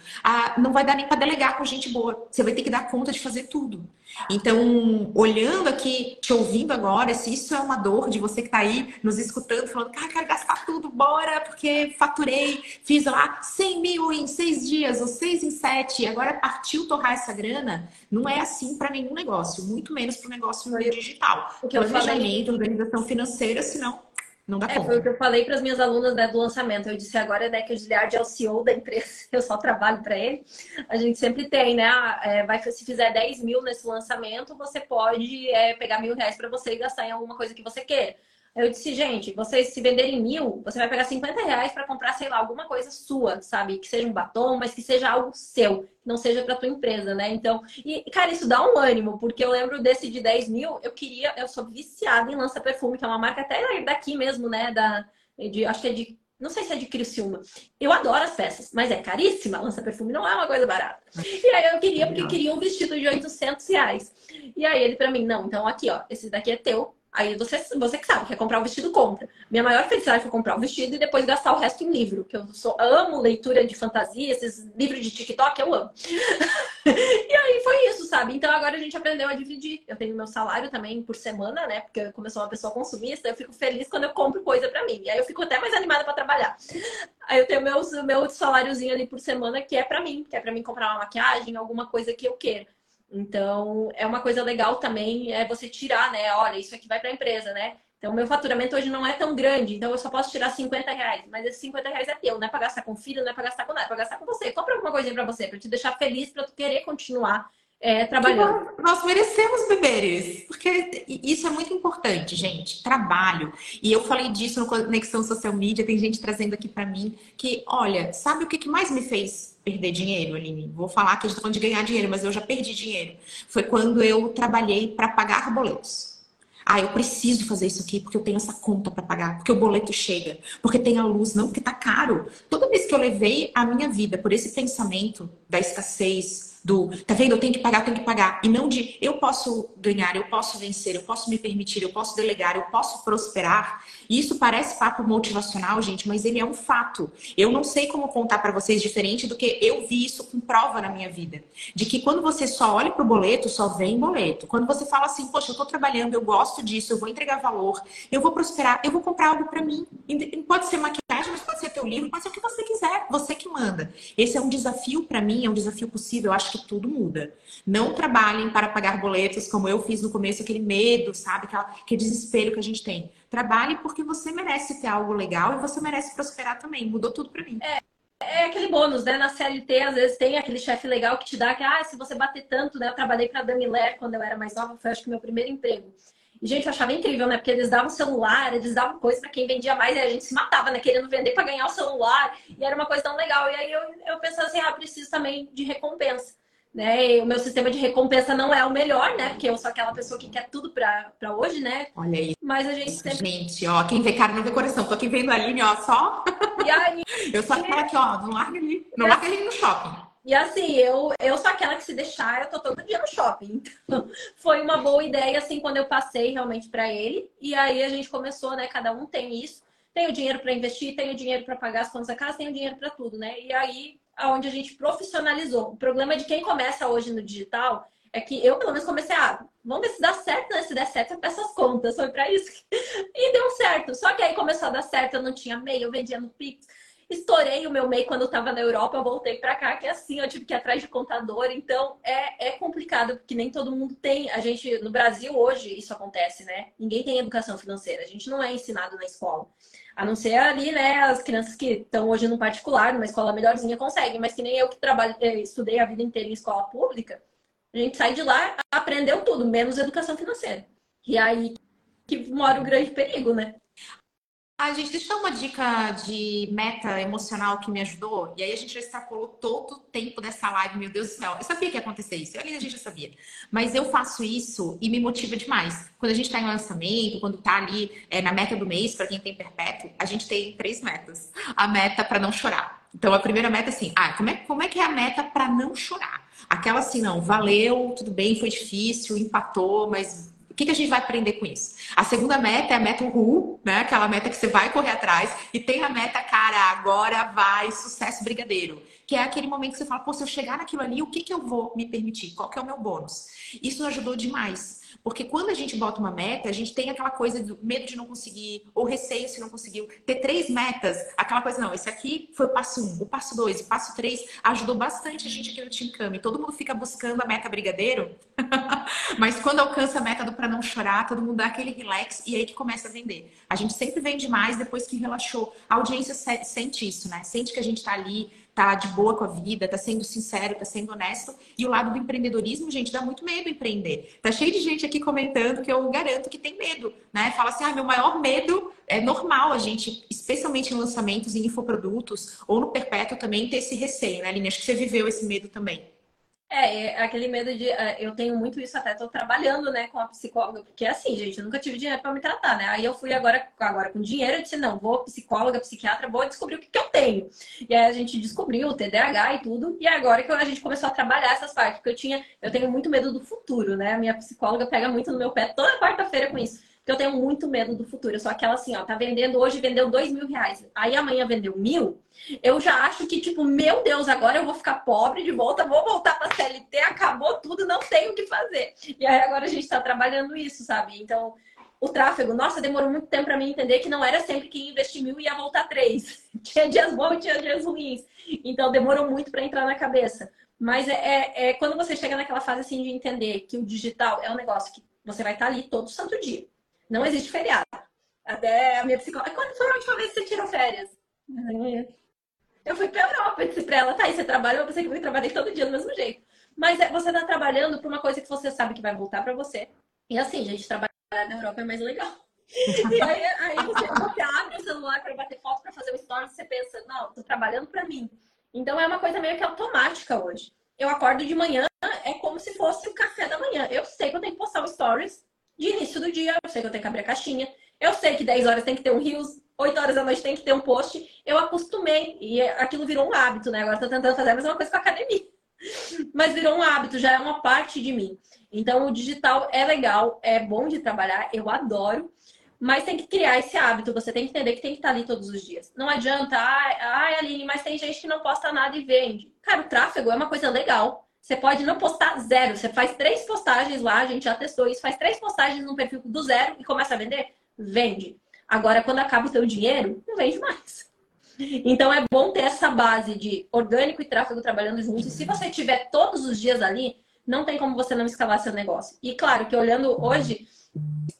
não vai dar nem para delegar com gente boa. Você vai ter que dar conta de fazer tudo. Então, olhando aqui, te ouvindo agora, se isso é uma dor de você que está aí nos escutando, falando, cara, quero gastar tudo, bora, porque faturei, fiz lá 100 mil em seis dias, ou seis em sete, e agora partiu torrar essa grana, não é assim para nenhum negócio, muito menos para o negócio digital. O que eu falei... organização financeira, senão não dá é, conta. Foi o que eu falei para as minhas alunas né, do lançamento. Eu disse agora né, que o Giliard é o CEO da empresa, eu só trabalho para ele. A gente sempre tem, né? É, vai, se fizer 10 mil nesse lançamento, você pode é, pegar mil reais para você e gastar em alguma coisa que você queira. Eu disse, gente, vocês se venderem mil, você vai pegar 50 reais para comprar, sei lá, alguma coisa sua, sabe? Que seja um batom, mas que seja algo seu, que não seja para tua empresa, né? Então, e, cara, isso dá um ânimo, porque eu lembro desse de 10 mil, eu queria, eu sou viciada em lança perfume, que é uma marca até daqui mesmo, né? Da, de, acho que é de não sei se é de Criciúma. Eu adoro as peças, mas é caríssima. Lança perfume não é uma coisa barata. E aí eu queria, porque queria um vestido de 800 reais. E aí ele para mim, não, então aqui, ó, esse daqui é teu, Aí você, você que sabe, quer comprar o vestido, compra. Minha maior felicidade foi comprar o vestido e depois gastar o resto em livro, que eu sou, amo leitura de fantasia, esses livros de TikTok, eu amo. e aí foi isso, sabe? Então agora a gente aprendeu a dividir. Eu tenho meu salário também por semana, né? Porque sou uma pessoa consumista, eu fico feliz quando eu compro coisa para mim. E aí eu fico até mais animada para trabalhar. Aí eu tenho meu, meu saláriozinho ali por semana que é para mim, que é para mim comprar uma maquiagem, alguma coisa que eu queira. Então, é uma coisa legal também é você tirar, né? Olha, isso aqui vai para a empresa, né? Então, meu faturamento hoje não é tão grande, então eu só posso tirar 50 reais. Mas esses 50 reais é teu, não é para gastar com filho, não é para gastar com nada, é para gastar com você. Compra alguma coisinha para você, para te deixar feliz, para tu querer continuar é, trabalhando. Nós merecemos beberes, porque isso é muito importante, gente. Trabalho. E eu falei disso no Conexão Social Media, tem gente trazendo aqui para mim que, olha, sabe o que mais me fez perder dinheiro, Aline. Vou falar que a gente está falando de ganhar dinheiro, mas eu já perdi dinheiro. Foi quando eu trabalhei para pagar boletos. Ah, eu preciso fazer isso aqui porque eu tenho essa conta para pagar, porque o boleto chega, porque tem a luz, não, porque tá caro. Toda vez que eu levei a minha vida por esse pensamento da escassez, do tá vendo, eu tenho que pagar, eu tenho que pagar, e não de eu posso ganhar, eu posso vencer, eu posso me permitir, eu posso delegar, eu posso prosperar. E isso parece papo motivacional, gente, mas ele é um fato. Eu não sei como contar para vocês diferente do que eu vi isso com prova na minha vida. De que quando você só olha pro boleto, só vem boleto. Quando você fala assim, poxa, eu tô trabalhando, eu gosto disso, eu vou entregar valor, eu vou prosperar, eu vou comprar algo para mim. Pode ser maquiagem, mas pode ser teu livro, pode ser o que você quiser, você que manda. Esse é um desafio para mim, é um desafio possível. Eu acho que tudo muda. Não trabalhem para pagar boletos, como eu fiz no começo, aquele medo, sabe? Aquele desespero que a gente tem. Trabalhe porque você merece ter algo legal e você merece prosperar também. Mudou tudo para mim. É. É aquele bônus, né? Na CLT, às vezes tem aquele chefe legal que te dá que, ah, se você bater tanto, né? Eu trabalhei para a Damiler quando eu era mais nova, foi acho que meu primeiro emprego. E, gente, eu achava incrível, né? Porque eles davam celular, eles davam coisa para quem vendia mais, e a gente se matava, né? Querendo vender para ganhar o celular. E era uma coisa tão legal. E aí eu, eu pensava assim, ah, preciso também de recompensa né? E o meu sistema de recompensa não é o melhor, né? Porque eu sou aquela pessoa que quer tudo pra, pra hoje, né? Olha aí. Mas a gente sempre. Gente, ó, quem vê cara não vê coração. Tô aqui vendo a Aline, ó, só. E aí. eu sou aquela aqui, ó, não larga ali. Não larga ali no shopping. E assim, eu, eu sou aquela que se deixar, eu tô todo dia no shopping. Então, foi uma boa ideia, assim, quando eu passei realmente para ele. E aí a gente começou, né? Cada um tem isso. Tem o dinheiro para investir, tem o dinheiro para pagar as contas da casa, tem o dinheiro para tudo, né? E aí onde a gente profissionalizou. O problema de quem começa hoje no digital é que eu, pelo menos, comecei a. Vamos ver se dá certo, né? Se der certo, eu peço as contas. Foi para isso. E deu certo. Só que aí começou a dar certo, eu não tinha meio, eu vendia no Pix. Estourei o meu MEI quando eu estava na Europa, eu voltei para cá, que é assim, eu tive que ir atrás de contador. Então, é, é complicado, porque nem todo mundo tem. A gente, no Brasil, hoje, isso acontece, né? Ninguém tem educação financeira. A gente não é ensinado na escola. A não ser ali, né, as crianças que estão hoje no particular, numa escola melhorzinha, conseguem. Mas que nem eu que trabalho, eh, estudei a vida inteira em escola pública, a gente sai de lá, aprendeu tudo, menos educação financeira. E aí que mora o grande perigo, né? Ah, gente, deixa eu uma dica de meta emocional que me ajudou. E aí a gente já extrapolou todo o tempo dessa live, meu Deus do céu. Eu sabia que ia acontecer isso, ali a gente já sabia. Mas eu faço isso e me motiva demais. Quando a gente está em lançamento, quando está ali é, na meta do mês, para quem tem perpétuo, a gente tem três metas. A meta para não chorar. Então a primeira meta é assim, ah, como é, como é que é a meta para não chorar? Aquela assim, não, valeu, tudo bem, foi difícil, empatou, mas que, que a gente vai aprender com isso? A segunda meta é a meta RU, né? Aquela meta que você vai correr atrás. E tem a meta, cara, agora vai, sucesso brigadeiro. Que é aquele momento que você fala, pô, se eu chegar naquilo ali, o que, que eu vou me permitir? Qual que é o meu bônus? Isso ajudou demais. Porque quando a gente bota uma meta, a gente tem aquela coisa do medo de não conseguir, ou receio se não conseguiu. Ter três metas, aquela coisa, não, esse aqui foi o passo um, o passo dois, o passo três, ajudou bastante a gente aqui no Team Cami. Todo mundo fica buscando a meta brigadeiro, mas quando alcança a meta do para não chorar, todo mundo dá aquele relax e aí que começa a vender. A gente sempre vende mais depois que relaxou. A audiência sente isso, né? Sente que a gente tá ali tá de boa com a vida, tá sendo sincero, tá sendo honesto. E o lado do empreendedorismo, gente, dá muito medo empreender. Tá cheio de gente aqui comentando que eu garanto que tem medo, né? Fala assim: "Ah, meu maior medo é normal a gente, especialmente em lançamentos em infoprodutos ou no perpétuo também ter esse receio, né, Aline? Acho que você viveu esse medo também. É, é, aquele medo de. É, eu tenho muito isso, até tô trabalhando, né, com a psicóloga, porque assim, gente, eu nunca tive dinheiro para me tratar, né? Aí eu fui agora, agora com dinheiro, eu disse, não, vou psicóloga, psiquiatra, vou descobrir o que, que eu tenho. E aí a gente descobriu o TDAH e tudo, e agora que a gente começou a trabalhar essas partes, porque eu tinha, eu tenho muito medo do futuro, né? A minha psicóloga pega muito no meu pé toda quarta-feira com isso. Porque eu tenho muito medo do futuro. Eu sou aquela assim, ó, tá vendendo hoje, vendeu dois mil reais. Aí amanhã vendeu mil. Eu já acho que, tipo, meu Deus, agora eu vou ficar pobre de volta, vou voltar pra CLT, acabou tudo, não tenho o que fazer. E aí agora a gente tá trabalhando isso, sabe? Então, o tráfego, nossa, demorou muito tempo para mim entender que não era sempre que investir mil e ia voltar três. tinha dias bons e tinha dias ruins. Então demorou muito para entrar na cabeça. Mas é, é, é, quando você chega naquela fase assim de entender que o digital é um negócio que você vai estar tá ali todo santo dia. Não existe feriado. Até a minha psicóloga. Quando foi a última vez que você tirou férias? Eu fui pra Europa e disse pra ela, tá, aí você trabalha, eu pensei que eu trabalhei todo dia do mesmo jeito. Mas é, você tá trabalhando por uma coisa que você sabe que vai voltar pra você. E assim, gente, trabalhar na Europa é mais legal. e aí, aí você, você, abre o celular para bater foto, para fazer o story, você pensa, não, tô trabalhando para mim. Então é uma coisa meio que automática hoje. Eu acordo de manhã, é como se fosse o café da manhã. Eu sei que eu tenho que postar o stories de início do dia, eu sei que eu tenho que abrir a caixinha, eu sei que 10 horas tem que ter um rios, 8 horas da noite tem que ter um post. Eu acostumei e aquilo virou um hábito, né? Agora tô tentando fazer a mesma coisa com a academia. Mas virou um hábito, já é uma parte de mim. Então o digital é legal, é bom de trabalhar, eu adoro. Mas tem que criar esse hábito, você tem que entender que tem que estar ali todos os dias. Não adianta, ai, ai Aline, mas tem gente que não posta nada e vende. Cara, o tráfego é uma coisa legal. Você pode não postar zero. Você faz três postagens lá, a gente já testou isso, faz três postagens no perfil do zero e começa a vender? Vende. Agora, quando acaba o teu dinheiro, não vende mais. Então é bom ter essa base de orgânico e tráfego trabalhando juntos. E se você tiver todos os dias ali, não tem como você não escalar seu negócio. E claro que olhando hoje,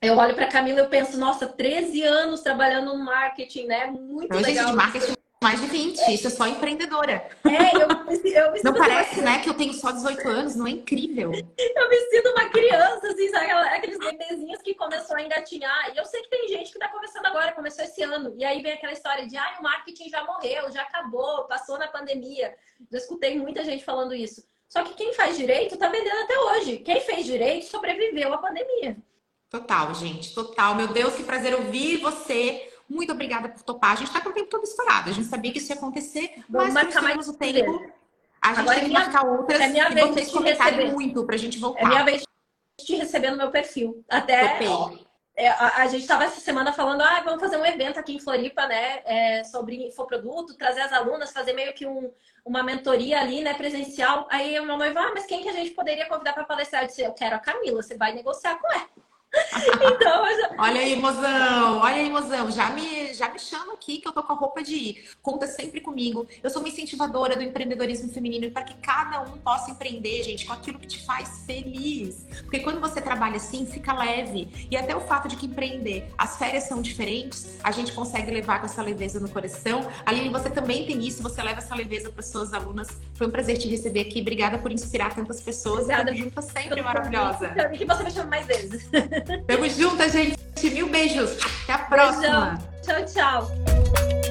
eu olho para Camila e eu penso, nossa, 13 anos trabalhando no marketing, né? Muito Hoje legal. De marketing mais de 20, isso é só empreendedora. É, eu, eu me Não parece, né, que eu tenho só 18 anos, não é incrível? Eu me sinto uma criança, assim, sabe? Aqueles bebezinhos que começou a engatinhar. E eu sei que tem gente que tá começando agora, começou esse ano. E aí vem aquela história de, ah, o marketing já morreu, já acabou, passou na pandemia. Já escutei muita gente falando isso. Só que quem faz direito tá vendendo até hoje. Quem fez direito sobreviveu à pandemia. Total, gente, total. Meu Deus, que prazer ouvir você muito obrigada por topar. A gente está com o tempo todo estourado. A gente sabia que isso ia acontecer, Vamos mas mais o tempo. A gente Agora tem que marcar outras é minha e vez vocês comentarem receber. muito para a gente voltar. É minha vez de te receber no meu perfil. Até é, a, a, gente estava essa semana falando, ah, vamos fazer um evento aqui em Floripa, né, é, sobre infoproduto, trazer as alunas, fazer meio que um, uma mentoria ali, né, presencial. Aí o meu noivo, ah, mas quem que a gente poderia convidar para palestrar? Eu disse, eu quero a Camila, você vai negociar com ela. então, já... Olha aí, mozão, olha aí, mozão. Já me, já me chama aqui que eu tô com a roupa de ir. Conta sempre comigo. Eu sou uma incentivadora do empreendedorismo feminino para que cada um possa empreender, gente, com aquilo que te faz feliz. Porque quando você trabalha assim, fica leve. E até o fato de que empreender, as férias são diferentes, a gente consegue levar com essa leveza no coração. Aline, você também tem isso, você leva essa leveza para suas alunas. Foi um prazer te receber aqui. Obrigada por inspirar tantas pessoas. Obrigada. junto sempre maravilhosa. Que você me chama mais vezes. Tamo juntas, gente. Mil beijos. Até a próxima. Beijão. Tchau, tchau.